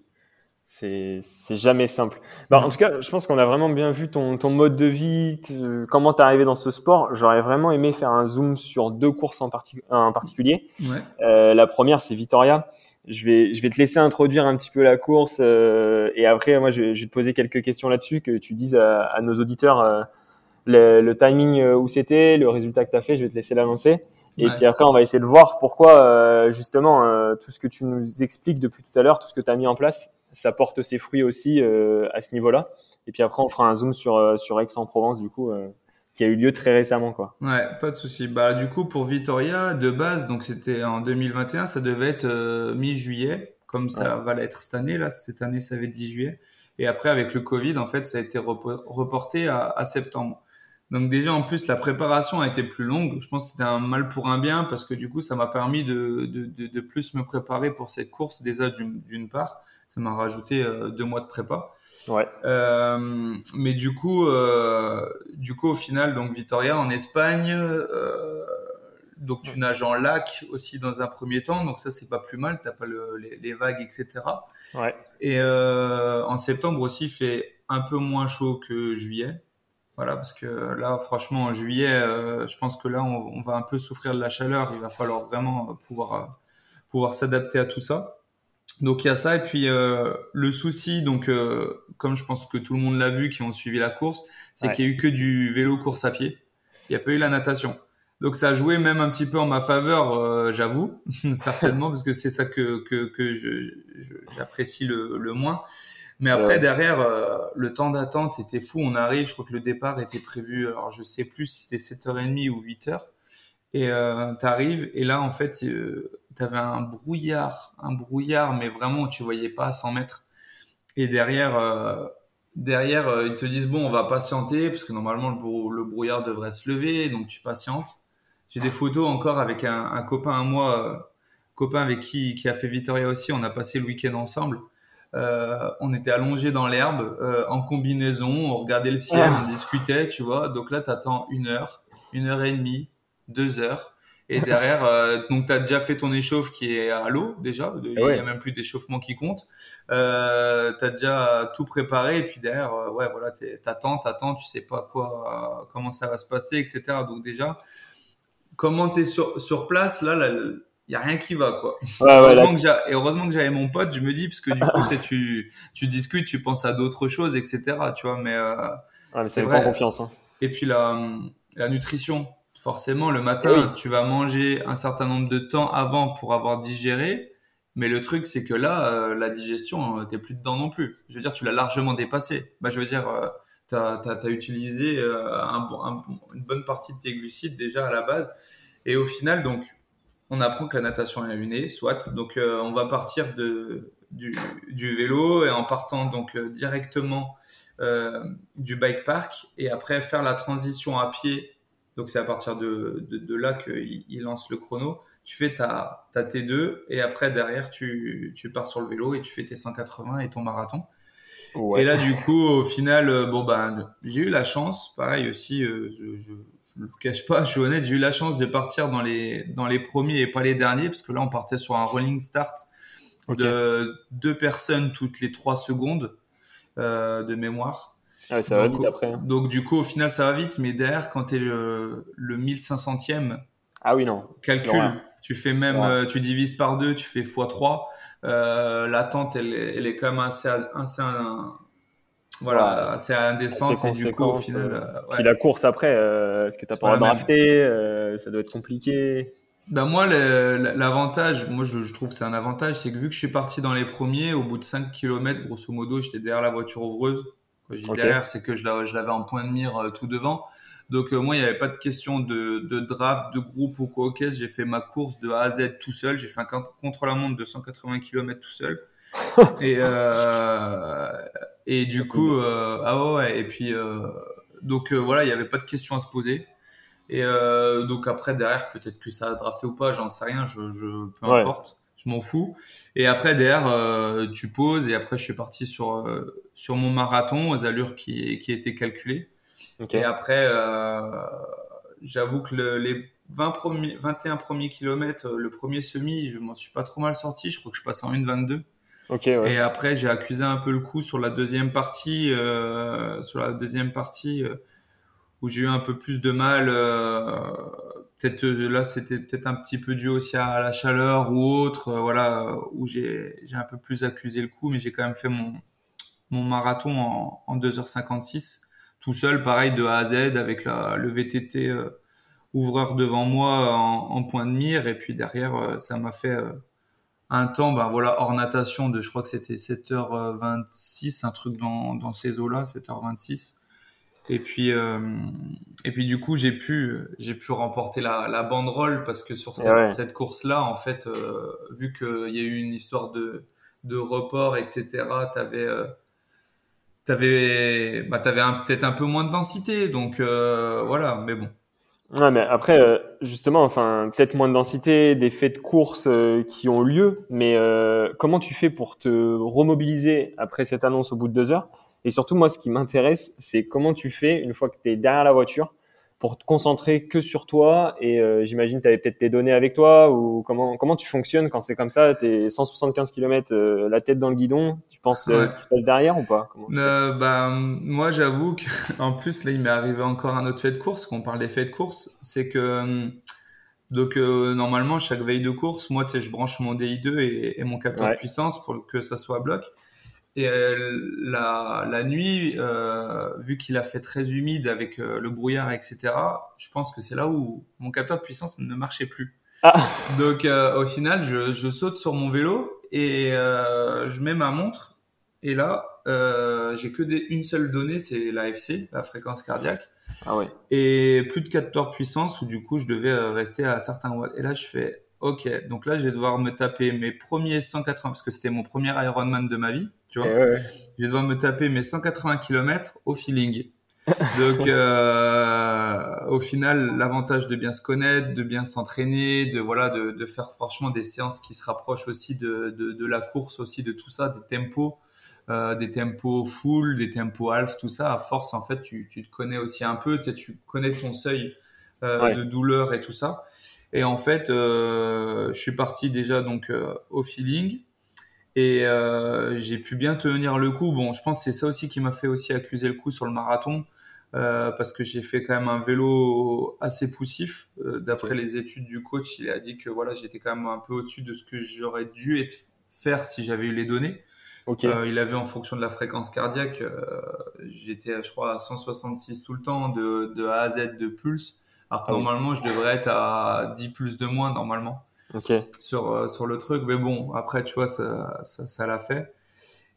C'est jamais simple. Bah, en tout cas, je pense qu'on a vraiment bien vu ton, ton mode de vie, comment t'es arrivé dans ce sport. J'aurais vraiment aimé faire un zoom sur deux courses en, en particulier. Ouais. Euh, la première, c'est Vitoria. Je vais, je vais te laisser introduire un petit peu la course euh, et après, moi, je vais, je vais, te poser quelques questions là-dessus, que tu dises à, à nos auditeurs euh, le, le, timing euh, où c'était, le résultat que tu as fait, je vais te laisser l'annoncer. Et puis après, on va essayer de voir pourquoi, euh, justement, euh, tout ce que tu nous expliques depuis tout à l'heure, tout ce que tu as mis en place, ça porte ses fruits aussi à ce niveau-là. Et puis après, on fera un zoom sur, sur Aix-en-Provence, du coup, qui a eu lieu très récemment. Quoi. Ouais, pas de souci. Bah, du coup, pour Vitoria, de base, donc c'était en 2021, ça devait être mi-juillet, comme ça va l'être cette année. Là, cette année, ça va être 10 juillet. Et après, avec le Covid, en fait, ça a été reporté à, à septembre. Donc déjà en plus la préparation a été plus longue. Je pense que c'était un mal pour un bien parce que du coup ça m'a permis de, de, de, de, plus me préparer pour cette course déjà d'une part. Ça m'a rajouté euh, deux mois de prépa. Ouais. Euh, mais du coup, euh, du coup au final donc Vitoria en Espagne. Euh, donc tu nages en lac aussi dans un premier temps, donc ça c'est pas plus mal, t'as pas le, les, les, vagues etc. Ouais. Et en septembre aussi il fait un peu moins chaud que juillet, voilà, parce que là, franchement, en juillet, je pense que là, on, va un peu souffrir de la chaleur. Il va falloir vraiment pouvoir, pouvoir s'adapter à tout ça. Donc il y a ça et puis euh, le souci donc comme je pense que tout le monde l'a vu qui ont suivi la course, c'est qu'il y a eu que du vélo course à pied. Il n'y a pas eu la natation. Donc ça a joué même un petit peu en ma faveur, j'avoue, certainement parce que c'est ça que que, que j'apprécie le, le moins. Mais après, derrière, euh, le temps d'attente était fou. On arrive, je crois que le départ était prévu, alors je sais plus si c'était 7h30 ou 8h. Et euh, tu arrives, et là, en fait, euh, tu avais un brouillard, un brouillard, mais vraiment, tu voyais pas à 100 mètres. Et derrière, euh, derrière ils te disent, bon, on va patienter, parce que normalement, le, brouillard devrait se lever, donc tu patientes. J'ai des photos encore avec un, un copain à moi, copain avec qui, qui a fait Victoria aussi, on a passé le week-end ensemble. Euh, on était allongé dans l'herbe euh, en combinaison, on regardait le ciel, on discutait, tu vois. Donc là, t'attends une heure, une heure et demie, deux heures. Et derrière, euh, donc tu as déjà fait ton échauffe qui est à l'eau déjà. Il n'y a même plus d'échauffement qui compte. Euh, tu as déjà tout préparé et puis derrière, euh, ouais, voilà, t'attends, t'attends, tu sais pas quoi, comment ça va se passer, etc. Donc déjà, comment t'es sur sur place là, il y a rien qui va quoi. heureusement, que et heureusement que j'avais mon pote, je me dis parce que du coup tu tu discutes, tu penses à d'autres choses, etc. Tu vois, mais, euh, c'est vrai. confiance. Hein. Et puis la la nutrition, forcément le matin, tu vas manger un certain nombre de temps avant pour avoir digéré. Mais le truc, c'est que là, euh, la digestion, euh, t'es plus dedans non plus. Je veux dire, tu l'as largement dépassé. Bah, je veux dire, euh, tu as, as, utilisé un, un, une bonne partie de tes glucides déjà à la base. Et au final, donc, on apprend que la natation est une soit. Donc, euh, on va partir de, du, du, vélo et en partant donc euh, directement euh, du bike park et après faire la transition à pied. Donc, c'est à partir de, de, de là qu'il il lance le chrono. Tu fais ta, ta T2 et après, derrière, tu, tu pars sur le vélo et tu fais tes 180 et ton marathon. Et là, du coup, au final, bon, ben, j'ai eu la chance, pareil aussi, je, je je le cache pas, je suis honnête, j'ai eu la chance de partir dans les, dans les premiers et pas les derniers, parce que là, on partait sur un rolling start de deux personnes toutes les trois secondes euh, de mémoire. Ah ça va vite après. Hein. Donc, du coup, au final, ça va vite, mais derrière, quand tu es le, le 1500e ah oui, non. calcul, tu fais même, euh, tu divises par deux, tu fais x3. Euh, L'attente, elle, elle, est quand même assez, assez, voilà, c'est indécent et du coup, au final. Euh, Puis la course après, euh, est-ce que tu as pas drafté euh, Ça doit être compliqué. Ben moi, l'avantage, moi je, trouve que c'est un avantage, c'est que vu que je suis parti dans les premiers, au bout de 5 km, grosso modo, j'étais derrière la voiture ouvreuse. Quand je dis derrière, c'est que je l'avais en point de mire tout devant. Donc moi, il n'y avait pas de question de, de draft, de groupe ou quoi. Ok, j'ai fait ma course de A à Z tout seul. J'ai fait un contre-la-montre de 180 km tout seul. et euh, et du coup, euh, ah ouais, et puis euh, donc euh, voilà, il n'y avait pas de question à se poser. Et euh, donc après derrière, peut-être que ça a drafté ou pas, j'en sais rien, je, je peu importe, je m'en fous. Et après derrière, euh, tu poses et après je suis parti sur sur mon marathon aux allures qui qui étaient calculées. Et après j'avoue que les 20 premiers, 21 premiers kilomètres, le premier semi, je m'en suis pas trop mal sorti. Je crois que je passe en 1,22. Ok. ouais. Et après, j'ai accusé un peu le coup sur la deuxième partie, sur la deuxième partie où j'ai eu un peu plus de mal. Peut-être là, c'était peut-être un petit peu dû aussi à la chaleur ou autre, voilà, où j'ai un peu plus accusé le coup, mais j'ai quand même fait mon mon marathon en, en 2h56 tout seul, pareil de A à Z avec la, le VTT euh, ouvreur devant moi en, point de mire. Et puis derrière euh, ça m'a fait euh, un temps ben voilà hors natation de je crois que c'était 7h26 un truc dans, dans ces eaux là 7h26 et puis et puis du coup j'ai pu j'ai pu remporter la, la banderole parce que sur cette, cette course là en fait vu qu'il y a eu une histoire de de report etc t'avais t'avais bah, avais peut-être un peu moins de densité, donc euh, voilà, mais bon. Ouais, mais après, euh, justement, enfin, peut-être moins de densité, des faits de course euh, qui ont lieu, mais comment tu fais pour te remobiliser après cette annonce au bout de deux heures? Et surtout, moi, ce qui m'intéresse, c'est comment tu fais une fois que tu es derrière la voiture pour te concentrer que sur toi et euh, j'imagine tu avais peut-être tes données avec toi ou comment comment tu fonctionnes quand c'est comme ça tu es 175 km la tête dans le guidon tu penses euh, ce qui se passe derrière ou pas? Euh, bah moi j'avoue qu'en plus là il m'est arrivé encore un autre fait de course qu'on parle des faits de course c'est que euh, donc normalement chaque veille de course moi tu sais je branche mon DI2 et, et mon capteur de puissance pour que ça soit à bloc et euh, la, la, nuit, euh, vu qu'il a fait très humide avec euh, le brouillard, etc., je pense que c'est là où mon capteur de puissance ne marchait plus. Ah. Donc au final, je, je, saute sur mon vélo et je mets ma montre. Et là, j'ai que des, une seule donnée, c'est la FC, la fréquence cardiaque. Ah ouais. Et plus de capteur de puissance où du coup je devais rester à certains watts. Et là, je fais Ok, donc là, je vais devoir me taper mes premiers 180, parce que c'était mon premier Ironman de ma vie, tu vois. Je vais devoir me taper mes 180 km au feeling. Donc, euh, au final, l'avantage de bien se connaître, de bien s'entraîner, de voilà, de, de, faire franchement des séances qui se rapprochent aussi de, de, de la course, aussi de tout ça, des tempos, euh, des tempos full, des tempos half, tout ça. À force, en fait, tu, tu te connais aussi un peu, tu sais, tu connais ton seuil euh, de douleur et tout ça. Et en fait, je suis parti déjà donc au feeling et euh, j'ai pu bien tenir le coup. Bon, je pense que c'est ça aussi qui m'a fait aussi accuser le coup sur le marathon. Euh, parce que j'ai fait quand même un vélo assez poussif. Euh, d'après les études du coach, il a dit que voilà, j'étais quand même un peu au-dessus de ce que j'aurais dû être, faire si j'avais eu les données. Okay. Euh, il avait en fonction de la fréquence cardiaque, j'étais je crois à 166 tout le temps de, de A à Z de pulse. Alors que ah normalement, je devrais être à 10 plus de moins normalement sur, euh, sur le truc. Mais bon, après, tu vois, ça, ça, ça l'a fait.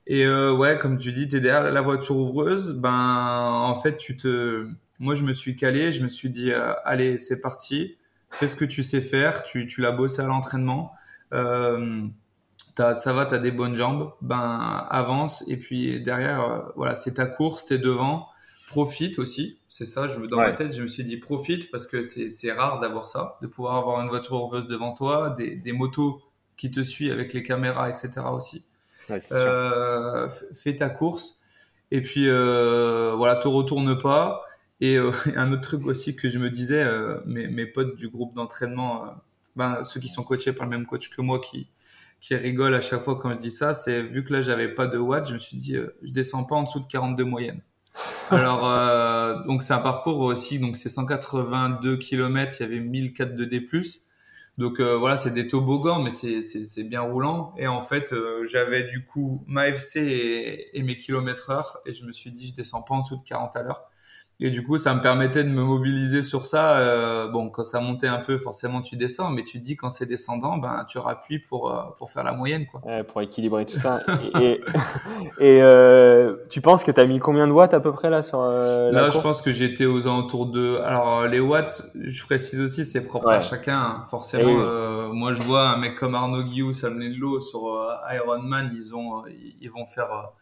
Et euh, ouais, comme tu dis, tu es derrière la voiture ouvreuse. Ben, en fait, tu te... Moi, je me suis calé, je me suis dit, euh, allez, c'est parti. Fais ce que tu sais faire. Tu, tu l'as bossé à l'entraînement. Euh, ça va, tu as des bonnes jambes. Ben, avance. Et puis derrière, euh, voilà, c'est ta course, tu es devant profite aussi. C'est ça, je, dans ma tête, je me suis dit profite parce que c'est rare d'avoir ça, de pouvoir avoir une voiture heureuse devant toi, des, des motos qui te suivent avec les caméras, etc. aussi. euh, fais ta course et puis euh, voilà, te retourne pas. Et euh, un autre truc aussi que je me disais, mes, mes, potes du groupe d'entraînement, ben, ceux qui sont coachés par le même coach que moi, qui, qui rigolent à chaque fois quand je dis ça, c'est vu que là j'avais pas de watts, je me suis dit, je descends pas en dessous de 42 moyenne. Alors, euh, donc c'est un parcours aussi, donc c'est 182 km, il y avait 1004 de D+. Donc euh, voilà, c'est des toboggans, mais c'est bien roulant. Et en fait, euh, j'avais du coup ma FC et, et mes kilomètres heure, et je me suis dit, je descends pas en dessous de 40 à l'heure. Et du coup, ça me permettait de me mobiliser sur ça. Euh, bon, quand ça montait un peu, forcément, tu descends, mais tu te dis quand c'est descendant, ben, tu rappuies pour, euh, pour faire la moyenne. Quoi. Ouais, pour équilibrer tout ça. et et euh, tu penses que tu as mis combien de watts à peu près là sur la Là, je pense que j'étais aux alentours de. Alors, les watts, je précise aussi, c'est propre à chacun. Hein. Forcément, eh euh, moi, je vois un mec comme Arnaud Guillou, Samuel Lowe sur Ironman, ils, ont, ils vont faire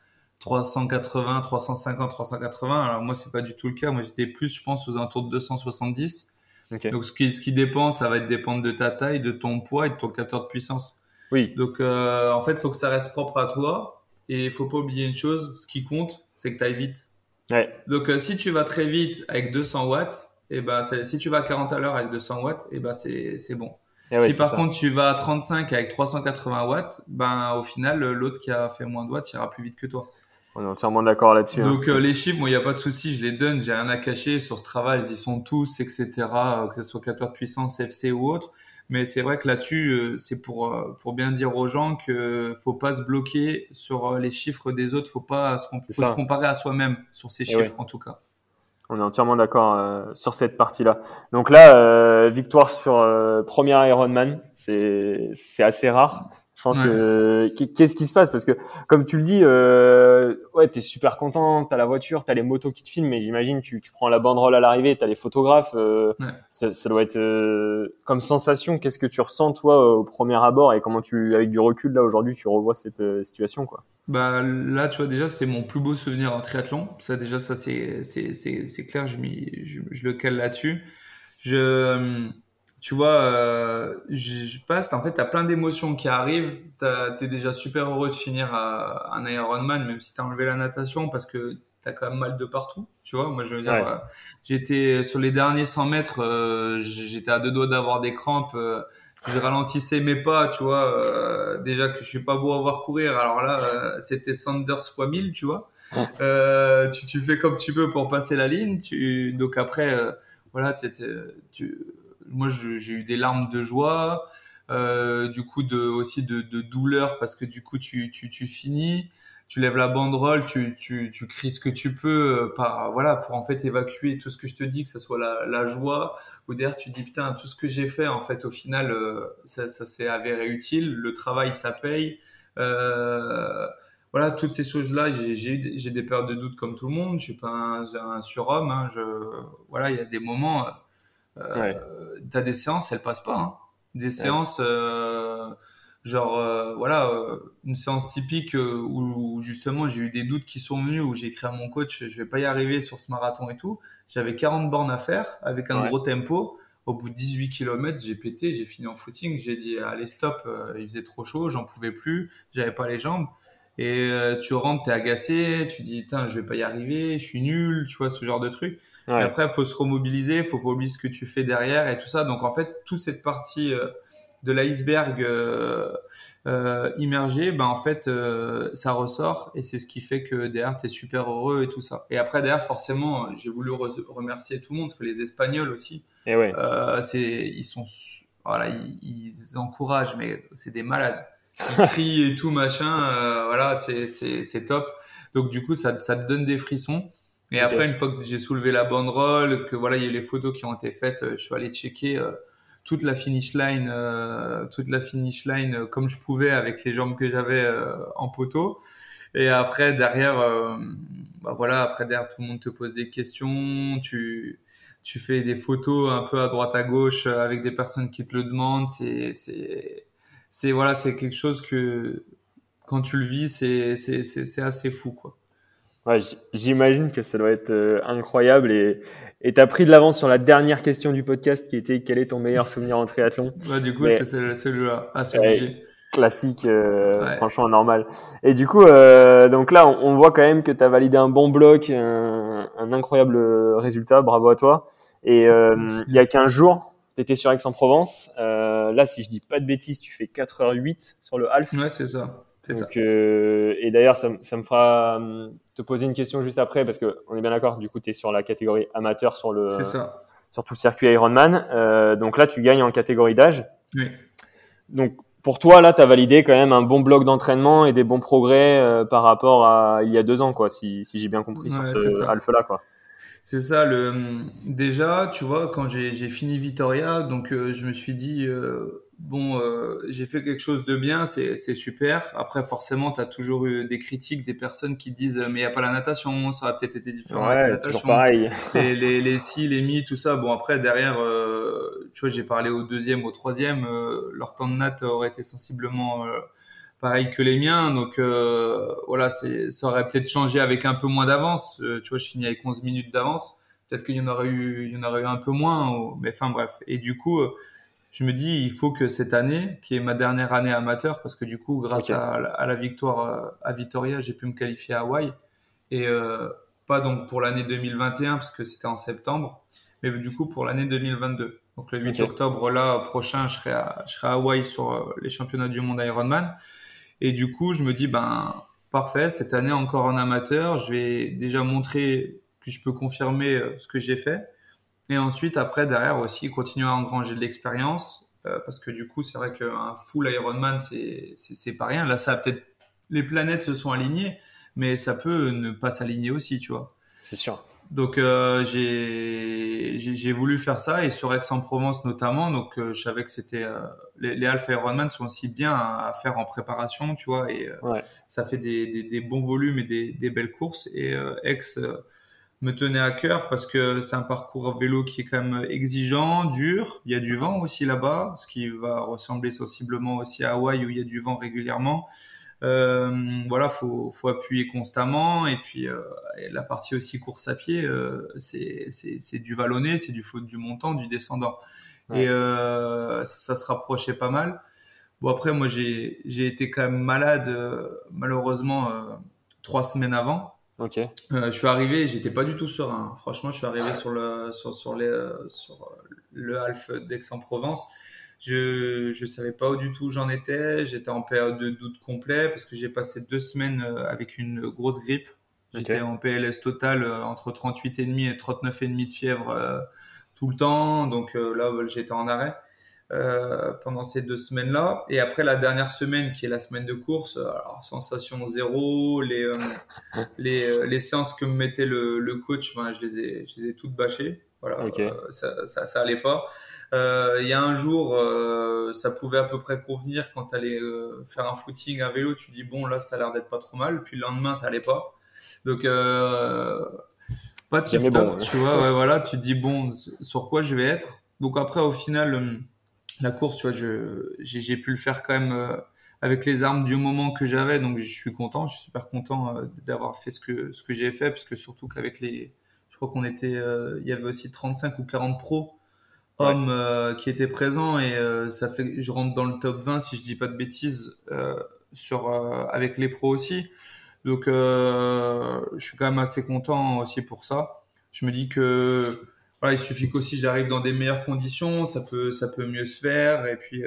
380, 350, 380. Alors moi, c'est pas du tout le cas. Moi, j'étais plus, je pense, aux alentours de 270. Donc ce qui, ce qui dépend, ça va être dépendre de ta taille, de ton poids et de ton capteur de puissance. Oui. Donc euh, en fait, il faut que ça reste propre à toi. Et il faut pas oublier une chose, ce qui compte, c'est que tu ailles vite. Ouais. Donc euh, si tu vas très vite avec 200 watts, et eh ben si tu vas à 40 à l'heure avec 200 watts, et eh ben c'est bon. Eh si par contre tu vas à 35 avec 380 watts, ben au final l'autre qui a fait moins de watts ira plus vite que toi. On est entièrement d'accord là-dessus. Hein. Donc euh, les chiffres, moi il n'y a pas de souci, je les donne, j'ai rien à cacher sur ce travail, ils y sont tous, etc. Euh, que ce soit 14 puissance, FC ou autre. Mais c'est vrai que là-dessus, euh, c'est pour pour bien dire aux gens que faut pas se bloquer sur les chiffres des autres, faut pas se, faut se comparer à soi-même sur ces chiffres en tout cas. On est entièrement d'accord sur cette partie-là. Donc là, victoire sur premier Ironman, c'est c'est assez rare. Je pense que qu'est-ce qui se passe? Parce que comme tu le dis, euh, ouais, t'es super content, t'as la voiture, t'as les motos qui te filment, mais j'imagine tu, tu prends la banderole à l'arrivée, t'as les photographes, euh, ça, ça, doit être euh, comme sensation. Qu'est-ce que tu ressens toi au premier abord? Et comment tu, avec du recul là aujourd'hui, tu revois cette situation quoi? Bah là, tu vois déjà c'est mon plus beau souvenir en triathlon. Ça déjà ça c'est c'est c'est clair, je, je, je le cale là-dessus. Je tu vois, euh, je, passe, en fait, tu as plein d'émotions qui arrivent. Tu es déjà super heureux de finir à, un Ironman, même si tu as enlevé la natation, parce que tu as quand même mal de partout. Tu vois, moi, je veux dire, euh, j'étais sur les derniers 100 mètres, euh, j'étais à deux doigts d'avoir des crampes. Euh, je ralentissais mes pas, tu vois. Euh, déjà que je suis pas beau à voir courir. Alors là, c'était Sanders fois 1000, tu vois. tu, tu fais comme tu peux pour passer la ligne. Tu, donc après, voilà, tu moi j'ai eu des larmes de joie, euh, du coup aussi de, douleur parce que du coup tu, finis, tu lèves la banderole, tu, tu, cries ce que tu peux euh, voilà pour en fait évacuer tout ce que je te dis, que ce soit la, la joie ou derrière tu dis putain tout ce que j'ai fait en fait au final euh, ça, s'est avéré utile, le travail ça paye. Voilà, toutes ces choses-là, j'ai des périodes de doute comme tout le monde. Je suis pas un, surhomme. Hein, voilà, il y a des moments. Euh, T'as des séances, elles passent pas. Hein. Des séances, euh, genre, euh, voilà, une séance typique où, justement j'ai eu des doutes qui sont venus, où j'ai écrit à mon coach, je vais pas y arriver sur ce marathon et tout. J'avais 40 bornes à faire avec un gros tempo. Au bout de 18 km, j'ai pété, j'ai fini en footing. J'ai dit allez stop, il faisait trop chaud, j'en pouvais plus, j'avais pas les jambes. Et euh, tu rentres, t'es agacé, tu dis, putain, je vais pas y arriver, je suis nul, tu vois, ce genre de truc. Et après, il faut se remobiliser, faut pas oublier ce que tu fais derrière et tout ça. Donc, en fait, toute cette partie euh, de l'iceberg euh, euh, immergé, ben, en fait, ça ressort et c'est ce qui fait que derrière, tu es super heureux et tout ça. Et après, derrière, forcément, j'ai voulu remercier tout le monde, parce que les Espagnols aussi, et ouais. c'est, ils sont, voilà, ils, ils encouragent, mais c'est des malades qui crie et tout machin. Euh, voilà, c'est c'est top. Donc du coup, ça ça te donne des frissons. Et après, une fois que j'ai soulevé la banderole, que voilà, il y a les photos qui ont été faites, euh, je suis allé checker euh, toute la finish line, toute la finish line comme je pouvais avec les jambes que j'avais en poteau. Et après, derrière, bah voilà, après derrière, tout le monde te pose des questions. Tu tu fais des photos un peu à droite à gauche avec des personnes qui te le demandent. C'est c'est c'est voilà, c'est quelque chose que quand tu le vis, c'est c'est assez fou quoi. Ouais, j'imagine que ça doit être euh, incroyable et et t'as pris de l'avance sur la dernière question du podcast qui était quel est ton meilleur souvenir en triathlon? Ouais, du coup, c'est celui-là. C'est Classique, euh, franchement normal. Et du coup, euh, donc là, on, voit quand même que tu as validé un bon bloc, un, un, incroyable résultat. Bravo à toi. Et il y a 15 jours, tu étais sur Aix-en-Provence. Euh, là, si je dis pas de bêtises, tu fais 4h08 sur le half. Ouais, c'est ça. Euh, et d'ailleurs, ça, ça, me fera hum, te poser une question juste après, parce qu'on est bien d'accord, du coup, tu es sur la catégorie amateur sur, le, ça. sur tout le circuit Ironman. Euh, donc là, tu gagnes en catégorie d'âge. Oui. Donc, pour toi, là, tu as validé quand même un bon bloc d'entraînement et des bons progrès euh, par rapport à il y a deux ans, quoi, si, si j'ai bien compris sur ce half-là. quoi. C'est ça, le déjà, tu vois, quand j'ai fini Vitoria, donc euh, je me suis dit euh, bon, euh, j'ai fait quelque chose de bien, c'est super. Après, forcément, tu as toujours eu des critiques, des personnes qui disent mais il n'y a pas la natation, ça aurait peut-être été différent avec la natation. pareil. les, les, les si, les mi, tout ça. Bon, après, derrière, tu vois, j'ai parlé au deuxième, au troisième, leur temps de nat aurait été sensiblement pareil que les miens. Donc euh, voilà, c'est, ça aurait peut-être changé avec un peu moins d'avance. Euh, tu vois, je finis avec 11 minutes d'avance. Peut-être qu'il y en aurait eu, il y en aurait eu un peu moins. mais enfin bref. Et du coup, euh, je me dis, il faut que cette année, qui est ma dernière année amateur, parce que du coup, grâce à, à, la victoire à Vitoria, j'ai pu me qualifier à Hawaï. Et pas donc pour l'année 2021, parce que c'était en septembre, mais du coup pour l'année 2022. Donc le 8 octobre là prochain, je serai à, je serai à Hawaï sur les championnats du monde Ironman. Et du coup, je me dis ben parfait, cette année encore en amateur, je vais déjà montrer que je peux confirmer ce que j'ai fait. Et ensuite, après, derrière aussi, continuer à engranger de l'expérience. parce que du coup, c'est vrai qu'un full Ironman, c'est, pas rien. Là, ça peut-être les planètes se sont alignées, mais ça peut ne pas s'aligner aussi, tu vois. C'est sûr. Donc euh, j'ai voulu faire ça et sur Aix-en-Provence notamment, donc euh, je savais que c'était euh, les, les, Alpha Ironman sont aussi bien à, faire en préparation, tu vois, et ça fait des, des, des, bons volumes et des, des belles courses. Et Aix me tenait à cœur parce que c'est un parcours vélo qui est quand même exigeant, dur. Il y a du vent aussi là-bas, ce qui va ressembler sensiblement aussi à Hawaï où il y a du vent régulièrement. Euh, voilà, faut, faut appuyer constamment. Et puis euh, la partie aussi course à pied, euh, c'est du vallonné, c'est du du montant, du descendant. Et ça, se rapprochait pas mal. Bon après, moi j'ai été quand même malade, malheureusement trois semaines avant. Ok. je suis arrivé, j'étais pas du tout serein. Franchement, je suis arrivé sur le sur sur les sur le Half d'Aix-en-Provence je je savais pas où du tout j'en étais. J'étais en période de doute complet parce que j'ai passé deux semaines euh, avec une grosse grippe. J'étais en PLS total euh, entre 38,5 et 39,5 de fièvre euh, tout le temps. Donc là, j'étais en arrêt pendant ces deux semaines-là. Et après la dernière semaine, qui est la semaine de course, alors sensation zéro, les, les, les, séances que me mettait le, le coach, ben, je, les ai, je les ai toutes bâchées. Voilà, ça, ça, ça allait pas. Euh, il y a un jour, euh, ça pouvait à peu près convenir quand tu allais euh, faire un footing à vélo. Tu dis, bon, là, ça a l'air d'être pas trop mal. Puis le lendemain, ça allait pas. Donc, pas tip top, tu vois. Ouais, voilà, tu te dis, bon, sur quoi je vais être? Donc après, au final, la course, tu vois, j'ai pu le faire quand même avec les armes du moment que j'avais. Donc, je suis content. Je suis super content d'avoir fait ce que, ce que j'ai fait. Parce que surtout qu'avec les, je crois qu'on était, il y avait aussi 35 ou 40 pros hommes euh, qui étaient présents et euh, ça fait je rentre dans le top 20 si je dis pas de bêtises euh, sur avec les pros aussi. Donc je suis quand même assez content aussi pour ça. Je me dis que voilà, il suffit qu'aussi j'arrive dans des meilleures conditions, ça peut ça peut mieux se faire et puis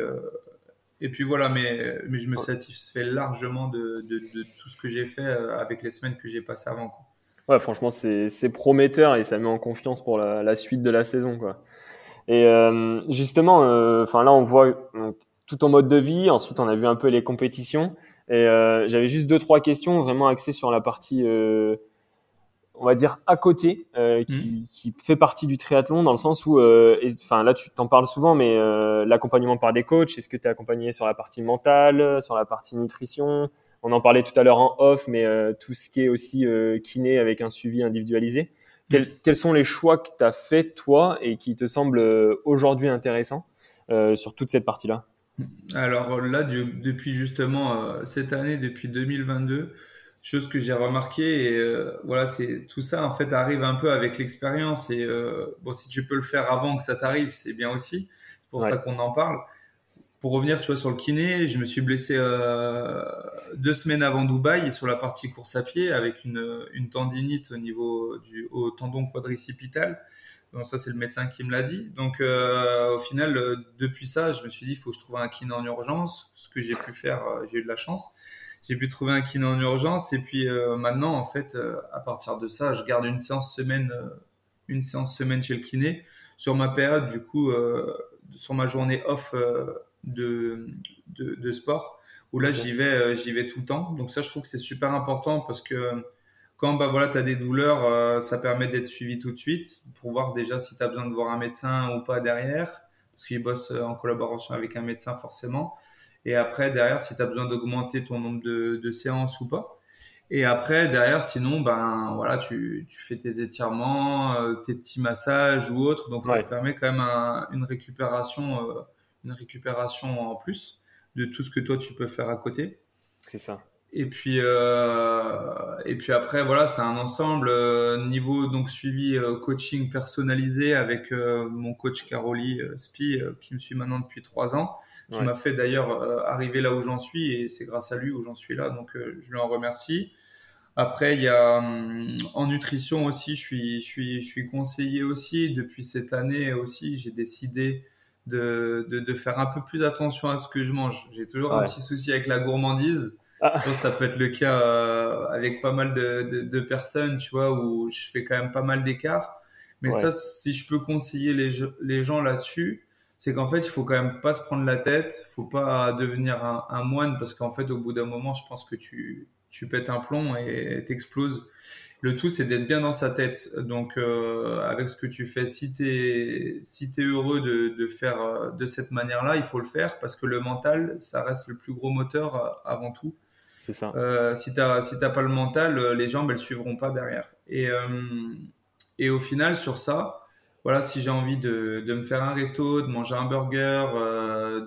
et puis voilà, mais, mais je me satisfais largement de, de, de tout ce que j'ai fait avec les semaines que j'ai passées avant. Ouais, franchement, c'est prometteur et ça met en confiance pour la, la suite de la saison. Quoi. Et euh, justement, euh, enfin là, on voit tout en mode de vie. Ensuite, on a vu un peu les compétitions. Et euh, j'avais juste deux trois questions vraiment axées sur la partie, on va dire à côté, qui, mmh. qui, fait partie du triathlon dans le sens où, enfin là, tu t'en parles souvent, mais l'accompagnement par des coachs. Est-ce que tu es accompagné sur la partie mentale, sur la partie nutrition? On en parlait tout à l'heure en off, mais tout ce qui est aussi kiné avec un suivi individualisé. Quels, sont les choix que tu as fait toi et qui te semblent euh, aujourd'hui intéressants euh, sur toute cette partie-là? Alors là, depuis justement euh, cette année, depuis 2022, chose que j'ai remarqué et voilà, c'est tout ça en fait arrive un peu avec l'expérience et bon, si tu peux le faire avant que ça t'arrive, c'est bien aussi. C'est pour ça qu'on en parle pour revenir, tu vois, sur le kiné, je me suis blessé euh, deux semaines avant Dubaï sur la partie course à pied avec une, tendinite au niveau du au tendon quadricipital. Donc ça, c'est le médecin qui me l'a dit. Donc euh, au final, euh, depuis ça, je me suis dit, il faut que je trouve un kiné en urgence. Ce que j'ai pu faire, j'ai eu de la chance. J'ai pu trouver un kiné en urgence et puis maintenant, en fait, à partir de ça, je garde une séance semaine, une séance semaine chez le kiné sur ma période. Du coup, sur ma journée off de, de, sport où là j'y vais euh, j'y vais tout le temps. Donc ça je trouve que c'est super important parce que quand bah voilà tu as des douleurs euh, ça permet d'être suivi tout de suite pour voir déjà si tu as besoin de voir un médecin ou pas derrière parce qu'il bosse euh, en collaboration avec un médecin forcément. Et après derrière si tu as besoin d'augmenter ton nombre de, de, séances ou pas. Et après derrière sinon ben voilà tu, tu fais tes étirements tes petits massages ou autres. Donc ça permet quand même une récupération une récupération en plus de tout ce que toi tu peux faire à côté. C'est ça. Et puis, euh, et puis après, voilà, c'est un ensemble. Euh, niveau donc suivi euh, coaching personnalisé avec mon coach Caroli Spi, qui me suit maintenant depuis trois ans, qui m'a fait d'ailleurs arriver là où j'en suis, et c'est grâce à lui où j'en suis là, donc je lui en remercie. Après, il y a hum, en nutrition aussi, je suis, je suis, je suis conseillé aussi. Depuis cette année aussi, j'ai décidé de, de, de, faire un peu plus attention à ce que je mange. J'ai toujours un petit souci avec la gourmandise. Ah. ça peut être le cas euh, avec pas mal de, de, de, personnes, tu vois, où je fais quand même pas mal d'écart. Mais ça, si je peux conseiller les, les gens là-dessus, c'est qu'en fait, il faut quand même pas se prendre la tête, faut pas devenir un, un moine parce qu'en fait, au bout d'un moment, je pense que tu, tu pètes un plomb et t'exploses. Le tout, c'est d'être bien dans sa tête. Donc, euh, avec ce que tu fais, si tu es, si es heureux de, de faire euh, de cette manière-là, il faut le faire parce que le mental, ça reste le plus gros moteur euh, avant tout. C'est ça. Euh, si tu n'as si pas le mental, les jambes, elles suivront pas derrière. Et, euh, et au final, sur ça, voilà, si j'ai envie de, de, me faire un resto, de manger un burger,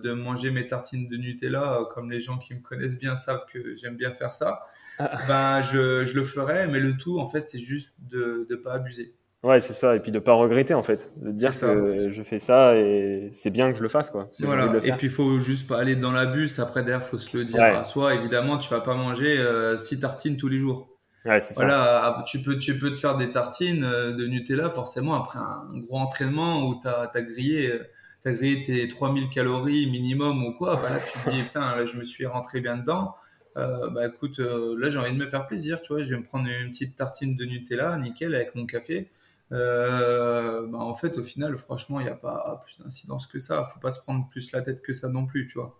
de manger mes tartines de Nutella, comme les gens qui me connaissent bien savent que j'aime bien faire ça. Ben je, je, le ferai, mais le tout, en fait, c'est juste de ne pas abuser. Ouais, c'est ça, et puis de pas regretter en fait, de dire que je fais ça et c'est bien que je le fasse quoi. Voilà. Et puis il faut juste pas aller dans l'abus. Après derrière, faut se le dire à soi. Évidemment, tu vas pas manger euh, six tartines tous les jours. Ouais, voilà, ça. tu peux tu peux te faire des tartines euh, de Nutella forcément après un gros entraînement où tu as, grillé euh, as grillé tes 3000 calories minimum ou quoi. Bah là, tu te dis putain, là je me suis rentré bien dedans. Euh, bah écoute, là j'ai envie de me faire plaisir, tu vois, je vais me prendre une petite tartine de Nutella, nickel, avec mon café. Euh, bah en fait, au final, franchement, il n'y a pas plus d'incidence que ça. Faut pas se prendre plus la tête que ça non plus, tu vois.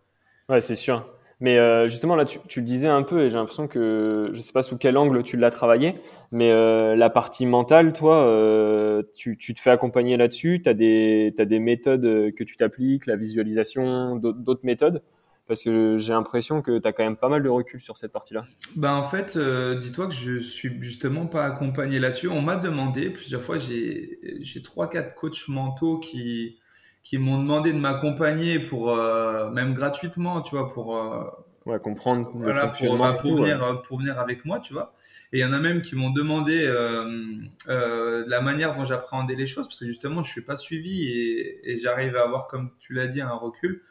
Ouais, c'est sûr. Mais euh, justement, là, tu, tu, le disais un peu, et j'ai l'impression que je sais pas sous quel angle tu l'as travaillé, mais euh, la partie mentale, toi, euh, tu, tu, te fais accompagner là-dessus? Tu as as des méthodes que tu t'appliques, la visualisation, d'autres méthodes? Parce que j'ai l'impression que tu as quand même pas mal de recul sur cette partie-là. Bah en fait, euh, dis-toi que je suis justement pas accompagné là-dessus. On m'a demandé plusieurs fois, j'ai trois quatre coachs mentaux qui qui m'ont demandé de m'accompagner pour euh, même gratuitement, tu vois, pour euh, ouais, comprendre le voilà, pour, bah, pour venir pour venir avec moi, tu vois. Et il y en a même qui m'ont demandé la manière dont j'appréhendais les choses parce que justement je suis pas suivi et, et j'arrive à avoir comme tu l'as dit un recul.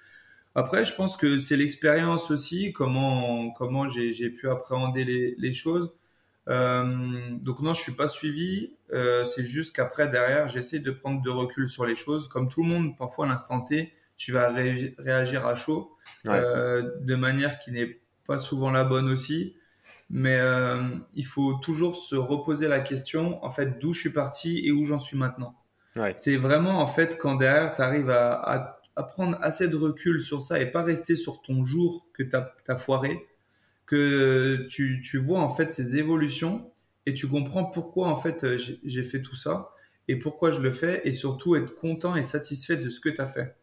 Après, je pense que c'est l'expérience aussi, comment, comment j'ai pu appréhender les, les choses. Euh, donc non, je suis pas suivi. Euh, c'est juste qu'après, derrière, j'essaie de prendre de recul sur les choses. Comme tout le monde, parfois à l'instant T, tu vas réagir à chaud euh, de manière qui n'est pas souvent la bonne aussi. Mais il faut toujours se reposer la question, en fait, d'où je suis parti et où j'en suis maintenant. Ouais. C'est vraiment, en fait, quand derrière, tu arrives à, à à prendre assez de recul sur ça et pas rester sur ton jour que tu as, foiré, que tu, tu, vois en fait ces évolutions et tu comprends pourquoi en fait euh, j'ai fait tout ça et pourquoi je le fais et surtout être content et satisfait de ce que tu as fait.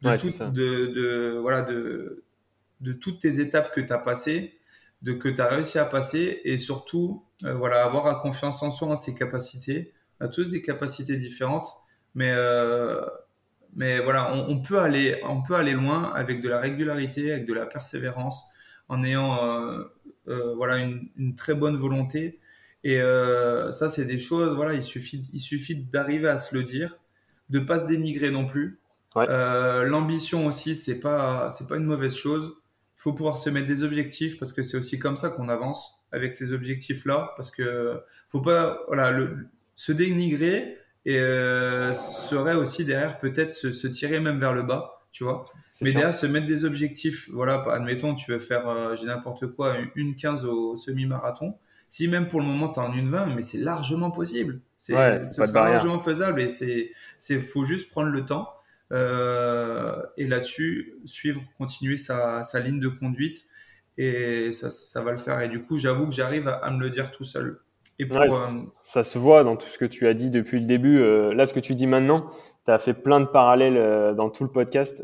De, de, de, voilà, de, de toutes tes étapes que tu as passées, de que tu as réussi à passer et surtout euh, voilà, avoir confiance en soi, en ses capacités. On a tous des capacités différentes, mais euh, mais voilà, on, peut aller, on peut aller loin avec de la régularité, avec de la persévérance, en ayant euh, euh, voilà une, très bonne volonté. Et euh, ça, c'est des choses. Voilà, il suffit, il suffit d'arriver à se le dire, de pas se dénigrer non plus. L'ambition aussi, c'est pas, c'est pas une mauvaise chose. Il faut pouvoir se mettre des objectifs parce que c'est aussi comme ça qu'on avance avec ces objectifs-là. Parce que faut pas, voilà, le, se dénigrer et euh, serait aussi derrière peut-être se, tirer même vers le bas, tu vois. Mais derrière se mettre des objectifs, voilà, admettons tu veux faire, euh, j'ai n'importe quoi, une 15 au semi-marathon. Si même pour le moment tu en une 20, mais c'est largement possible. C'est ouais, largement faisable et c'est, c'est, faut juste prendre le temps. Euh, et là-dessus, suivre, continuer sa, sa, ligne de conduite et ça, ça, va le faire. Et du coup, j'avoue que j'arrive à, à me le dire tout seul. Et euh, ça se voit dans tout ce que tu as dit depuis le début. Euh, là, ce que tu dis maintenant, tu as fait plein de parallèles euh, dans tout le podcast,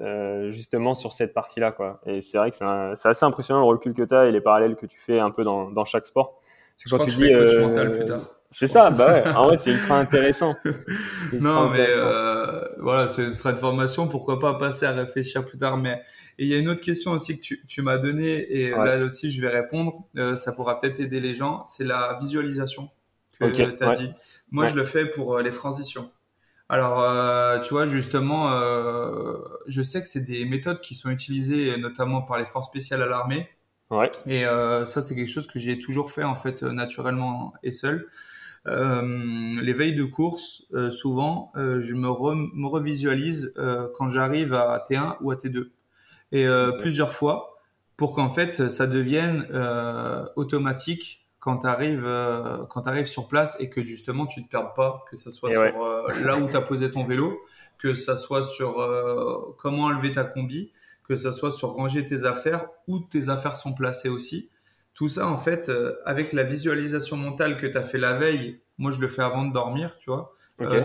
justement sur cette partie-là. Quoi. Et c'est vrai que c'est assez impressionnant le recul que tu as et les parallèles que tu fais un peu dans, dans chaque sport. Parce que quand tu dis, coach mental plus tard. C'est ça, bah ouais. En vrai, c'est ultra intéressant. non, mais euh, voilà, ce sera une formation. Pourquoi pas passer à réfléchir plus tard. Mais il y a une autre question aussi que tu, tu m'as donnée et là aussi je vais répondre. Euh, ça pourra peut-être aider les gens. C'est la visualisation que tu as dit. Moi, je le fais pour euh, les transitions. Alors, euh, tu vois, justement, euh, je sais que c'est des méthodes qui sont utilisées notamment par les forces spéciales à l'armée Ouais. Et ça, c'est quelque chose que j'ai toujours fait en fait naturellement et seul. les veilles de course, souvent, je me, me revisualise quand j'arrive à T1 ou à T2. Et plusieurs fois, pour qu'en fait, ça devienne automatique quand tu arrives euh, quand arrives sur place et que justement tu te perds pas que ça soit sur euh, là où tu as posé ton vélo que ça soit sur euh, comment enlever ta combi que ça soit sur ranger tes affaires où tes affaires sont placées aussi. Tout ça en fait avec la visualisation mentale que tu as fait la veille moi je le fais avant de dormir tu vois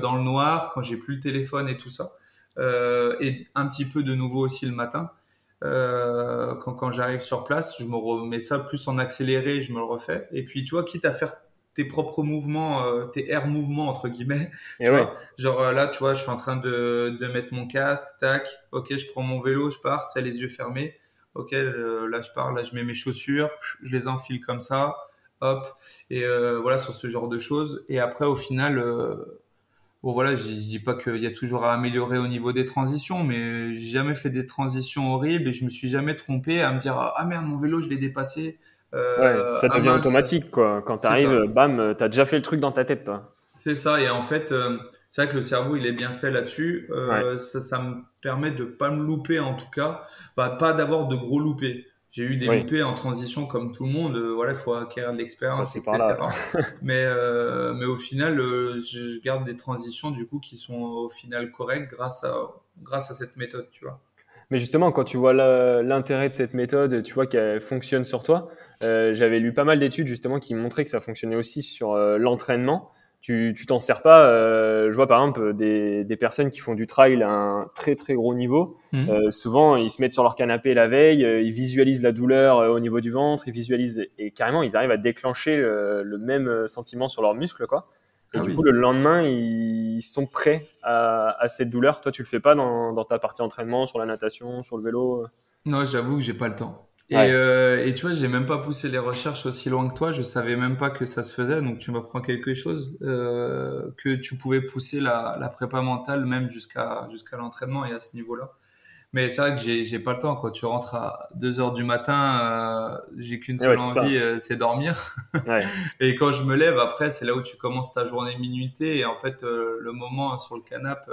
dans le noir quand j'ai plus le téléphone et tout ça et un petit peu de nouveau aussi le matin euh, quand, quand j'arrive sur place, je me remets ça plus en accéléré, je me le refais. Et puis, tu vois, quitte à faire tes propres mouvements, euh, tes air mouvements entre guillemets. Tu vois, genre euh, là, tu vois, je suis en train de, de mettre mon casque, tac, ok, je prends mon vélo, je pars, tu sais, les yeux fermés. Ok, là je pars, là je mets mes chaussures, je les enfile comme ça, hop, et voilà sur ce genre de choses. Et après, au final, Bon voilà, je dis pas qu'il y a toujours à améliorer au niveau des transitions, mais j'ai jamais fait des transitions horribles et je me suis jamais trompé à me dire ah merde mon vélo je l'ai dépassé. Euh, ouais, ça ah, devient automatique quoi. Quand tu arrives, bam, t'as déjà fait le truc dans ta tête. C'est ça et en fait euh, c'est vrai que le cerveau il est bien fait là-dessus. Euh, ça, ça me permet de pas me louper en tout cas, bah, pas d'avoir de gros loupés. J'ai eu des loupés en transition comme tout le monde. Euh, voilà, il faut acquérir de l'expérience, etc. mais, euh, mais au final, euh, je garde des transitions du coup qui sont au final correctes grâce à, grâce à cette méthode, tu vois. Mais justement, quand tu vois l'intérêt de cette méthode, tu vois qu'elle fonctionne sur toi. J'avais lu pas mal d'études justement qui montraient que ça fonctionnait aussi sur l'entraînement tu tu t'en sers pas. Euh, je vois par exemple des, des personnes qui font du trail à un très très gros niveau. Mhm. Euh, souvent, ils se mettent sur leur canapé la veille, euh, ils visualisent la douleur euh, au niveau du ventre, ils visualisent et carrément ils arrivent à déclencher le, même sentiment sur leurs muscles quoi. Et ah du coup, le lendemain, ils sont prêts à, à, cette douleur. Toi, tu le fais pas dans, dans ta partie entraînement, sur la natation, sur le vélo Non, j'avoue que j'ai pas le temps. Et, euh, et, tu vois, j'ai même pas poussé les recherches aussi loin que toi. Je savais même pas que ça se faisait. Donc, tu m'apprends quelque chose euh, que tu pouvais pousser la, la prépa mentale même jusqu'à jusqu'à l'entraînement et à ce niveau-là. Mais c'est vrai que j'ai pas le temps. Quoi. Tu rentres à 2 heures du matin, euh, j'ai qu'une seule envie, c'est dormir. Ouais. et quand je me lève, après, c'est là où tu commences ta journée minutée. Et en fait, le moment sur le canapé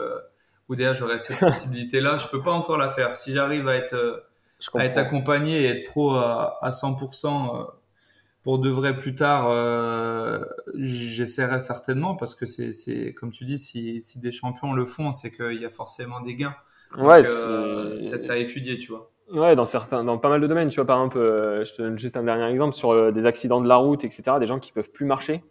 où déjà j'aurais cette possibilité-là, je peux pas encore la faire. Si j'arrive à être à être accompagné et être pro à, 100% euh, pour de vrai plus tard, euh, j'essaierai certainement parce que c'est comme tu dis, si, si des champions le font, c'est qu'il y a forcément des gains. Ouais, euh, c'est à étudier, tu vois. Ouais, dans certains, dans pas mal de domaines, tu vois, par exemple, je te donne juste un dernier exemple sur des accidents de la route, etc. Des gens qui peuvent plus marcher.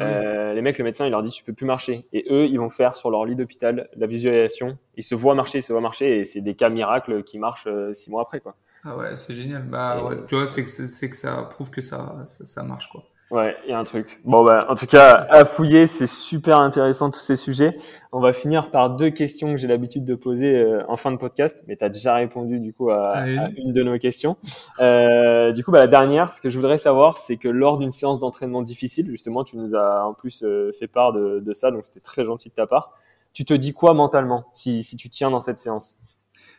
Euh, les mecs, le médecin, il leur dit tu peux plus marcher. Et eux, ils vont faire sur leur lit d'hôpital la visualisation. Ils se voient marcher, ils se voient marcher, et c'est des cas miracles qui marchent euh, six mois après, quoi. Ah ouais, c'est génial. Bah ouais, tu vois, c'est que c'est que ça prouve que ça, ça, ça marche, quoi. Ouais, il y a un truc. Bon, bah, en tout cas, à fouiller, c'est super intéressant tous ces sujets. On va finir par deux questions que j'ai l'habitude de poser euh, en fin de podcast, mais tu as déjà répondu du coup à, à, une de nos questions. Euh, du coup, bah, la dernière, ce que je voudrais savoir, c'est que lors d'une séance d'entraînement difficile, justement, tu nous as en plus euh, fait part de, de ça, donc c'était très gentil de ta part. Tu te dis quoi mentalement si, si tu tiens dans cette séance?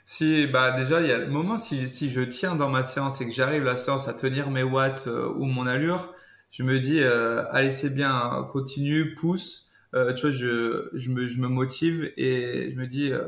Si, bah déjà, il y a le moment si, si je tiens dans ma séance et que j'arrive la séance à tenir mes watts euh, ou mon allure, je me dis, euh, allez, c'est bien, continue, pousse. Euh, tu vois, je, je, me, je me motive et je me dis, euh,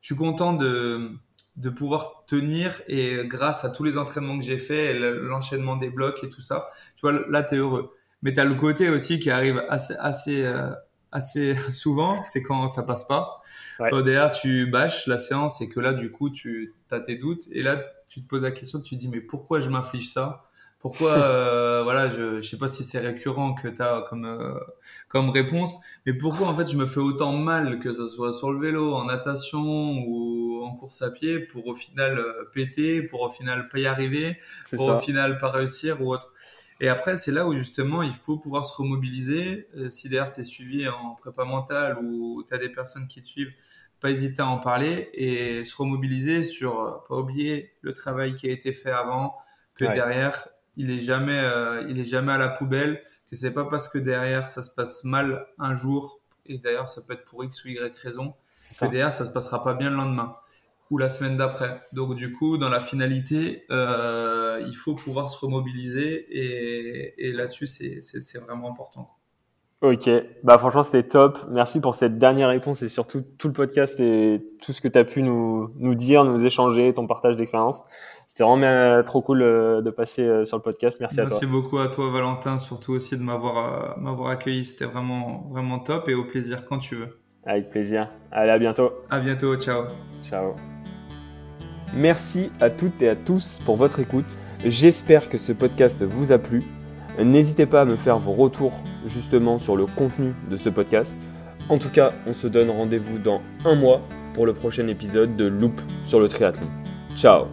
je suis content de, de pouvoir tenir et grâce à tous les entraînements que j'ai fait, l'enchaînement des blocs et tout ça, tu vois, là, tu es heureux. Mais tu as le côté aussi qui arrive assez, assez, euh, assez souvent, c'est quand ça passe pas. Ouais. derrière, tu bâches la séance et que là, du coup, tu as tes doutes et là, tu te poses la question, tu te dis, mais pourquoi je m'inflige ça? Pourquoi, euh, voilà, je, ne sais pas si c'est récurrent que tu as comme, euh, comme réponse, mais pourquoi en fait je me fais autant mal, que ce soit sur le vélo, en natation ou en course à pied, pour au final euh, péter, pour au final pas y arriver, pour au final pas réussir ou autre. Et après, c'est là où justement il faut pouvoir se remobiliser. si d'ailleurs tu es suivi en prépa mentale ou tu as des personnes qui te suivent, pas hésiter à en parler et se remobiliser sur, pas oublier le travail qui a été fait avant, que derrière, il est jamais, euh, il est jamais à la poubelle. Que c'est pas parce que derrière ça se passe mal un jour, et d'ailleurs ça peut être pour X ou Y raison, que derrière ça se passera pas bien le lendemain. ou la semaine d'après. Donc du coup, dans la finalité, euh, il faut pouvoir se remobiliser et, et là-dessus, c'est vraiment important. Ok, bah franchement c'était top. Merci pour cette dernière réponse et surtout tout le podcast et tout ce que tu as pu nous, nous dire, nous échanger, ton partage d'expérience. C'était vraiment euh, trop cool euh, de passer euh, sur le podcast. Merci, à toi. Merci beaucoup à toi Valentin, surtout aussi de m'avoir m'avoir accueilli. C'était vraiment vraiment top et au plaisir quand tu veux. Avec plaisir. Allez, à bientôt. À bientôt, ciao. Ciao. Merci à toutes et à tous pour votre écoute. J'espère que ce podcast vous a plu. N'hésitez pas à me faire vos retours justement sur le contenu de ce podcast. En tout cas, on se donne rendez-vous dans un mois pour le prochain épisode de Loop sur le triathlon. Ciao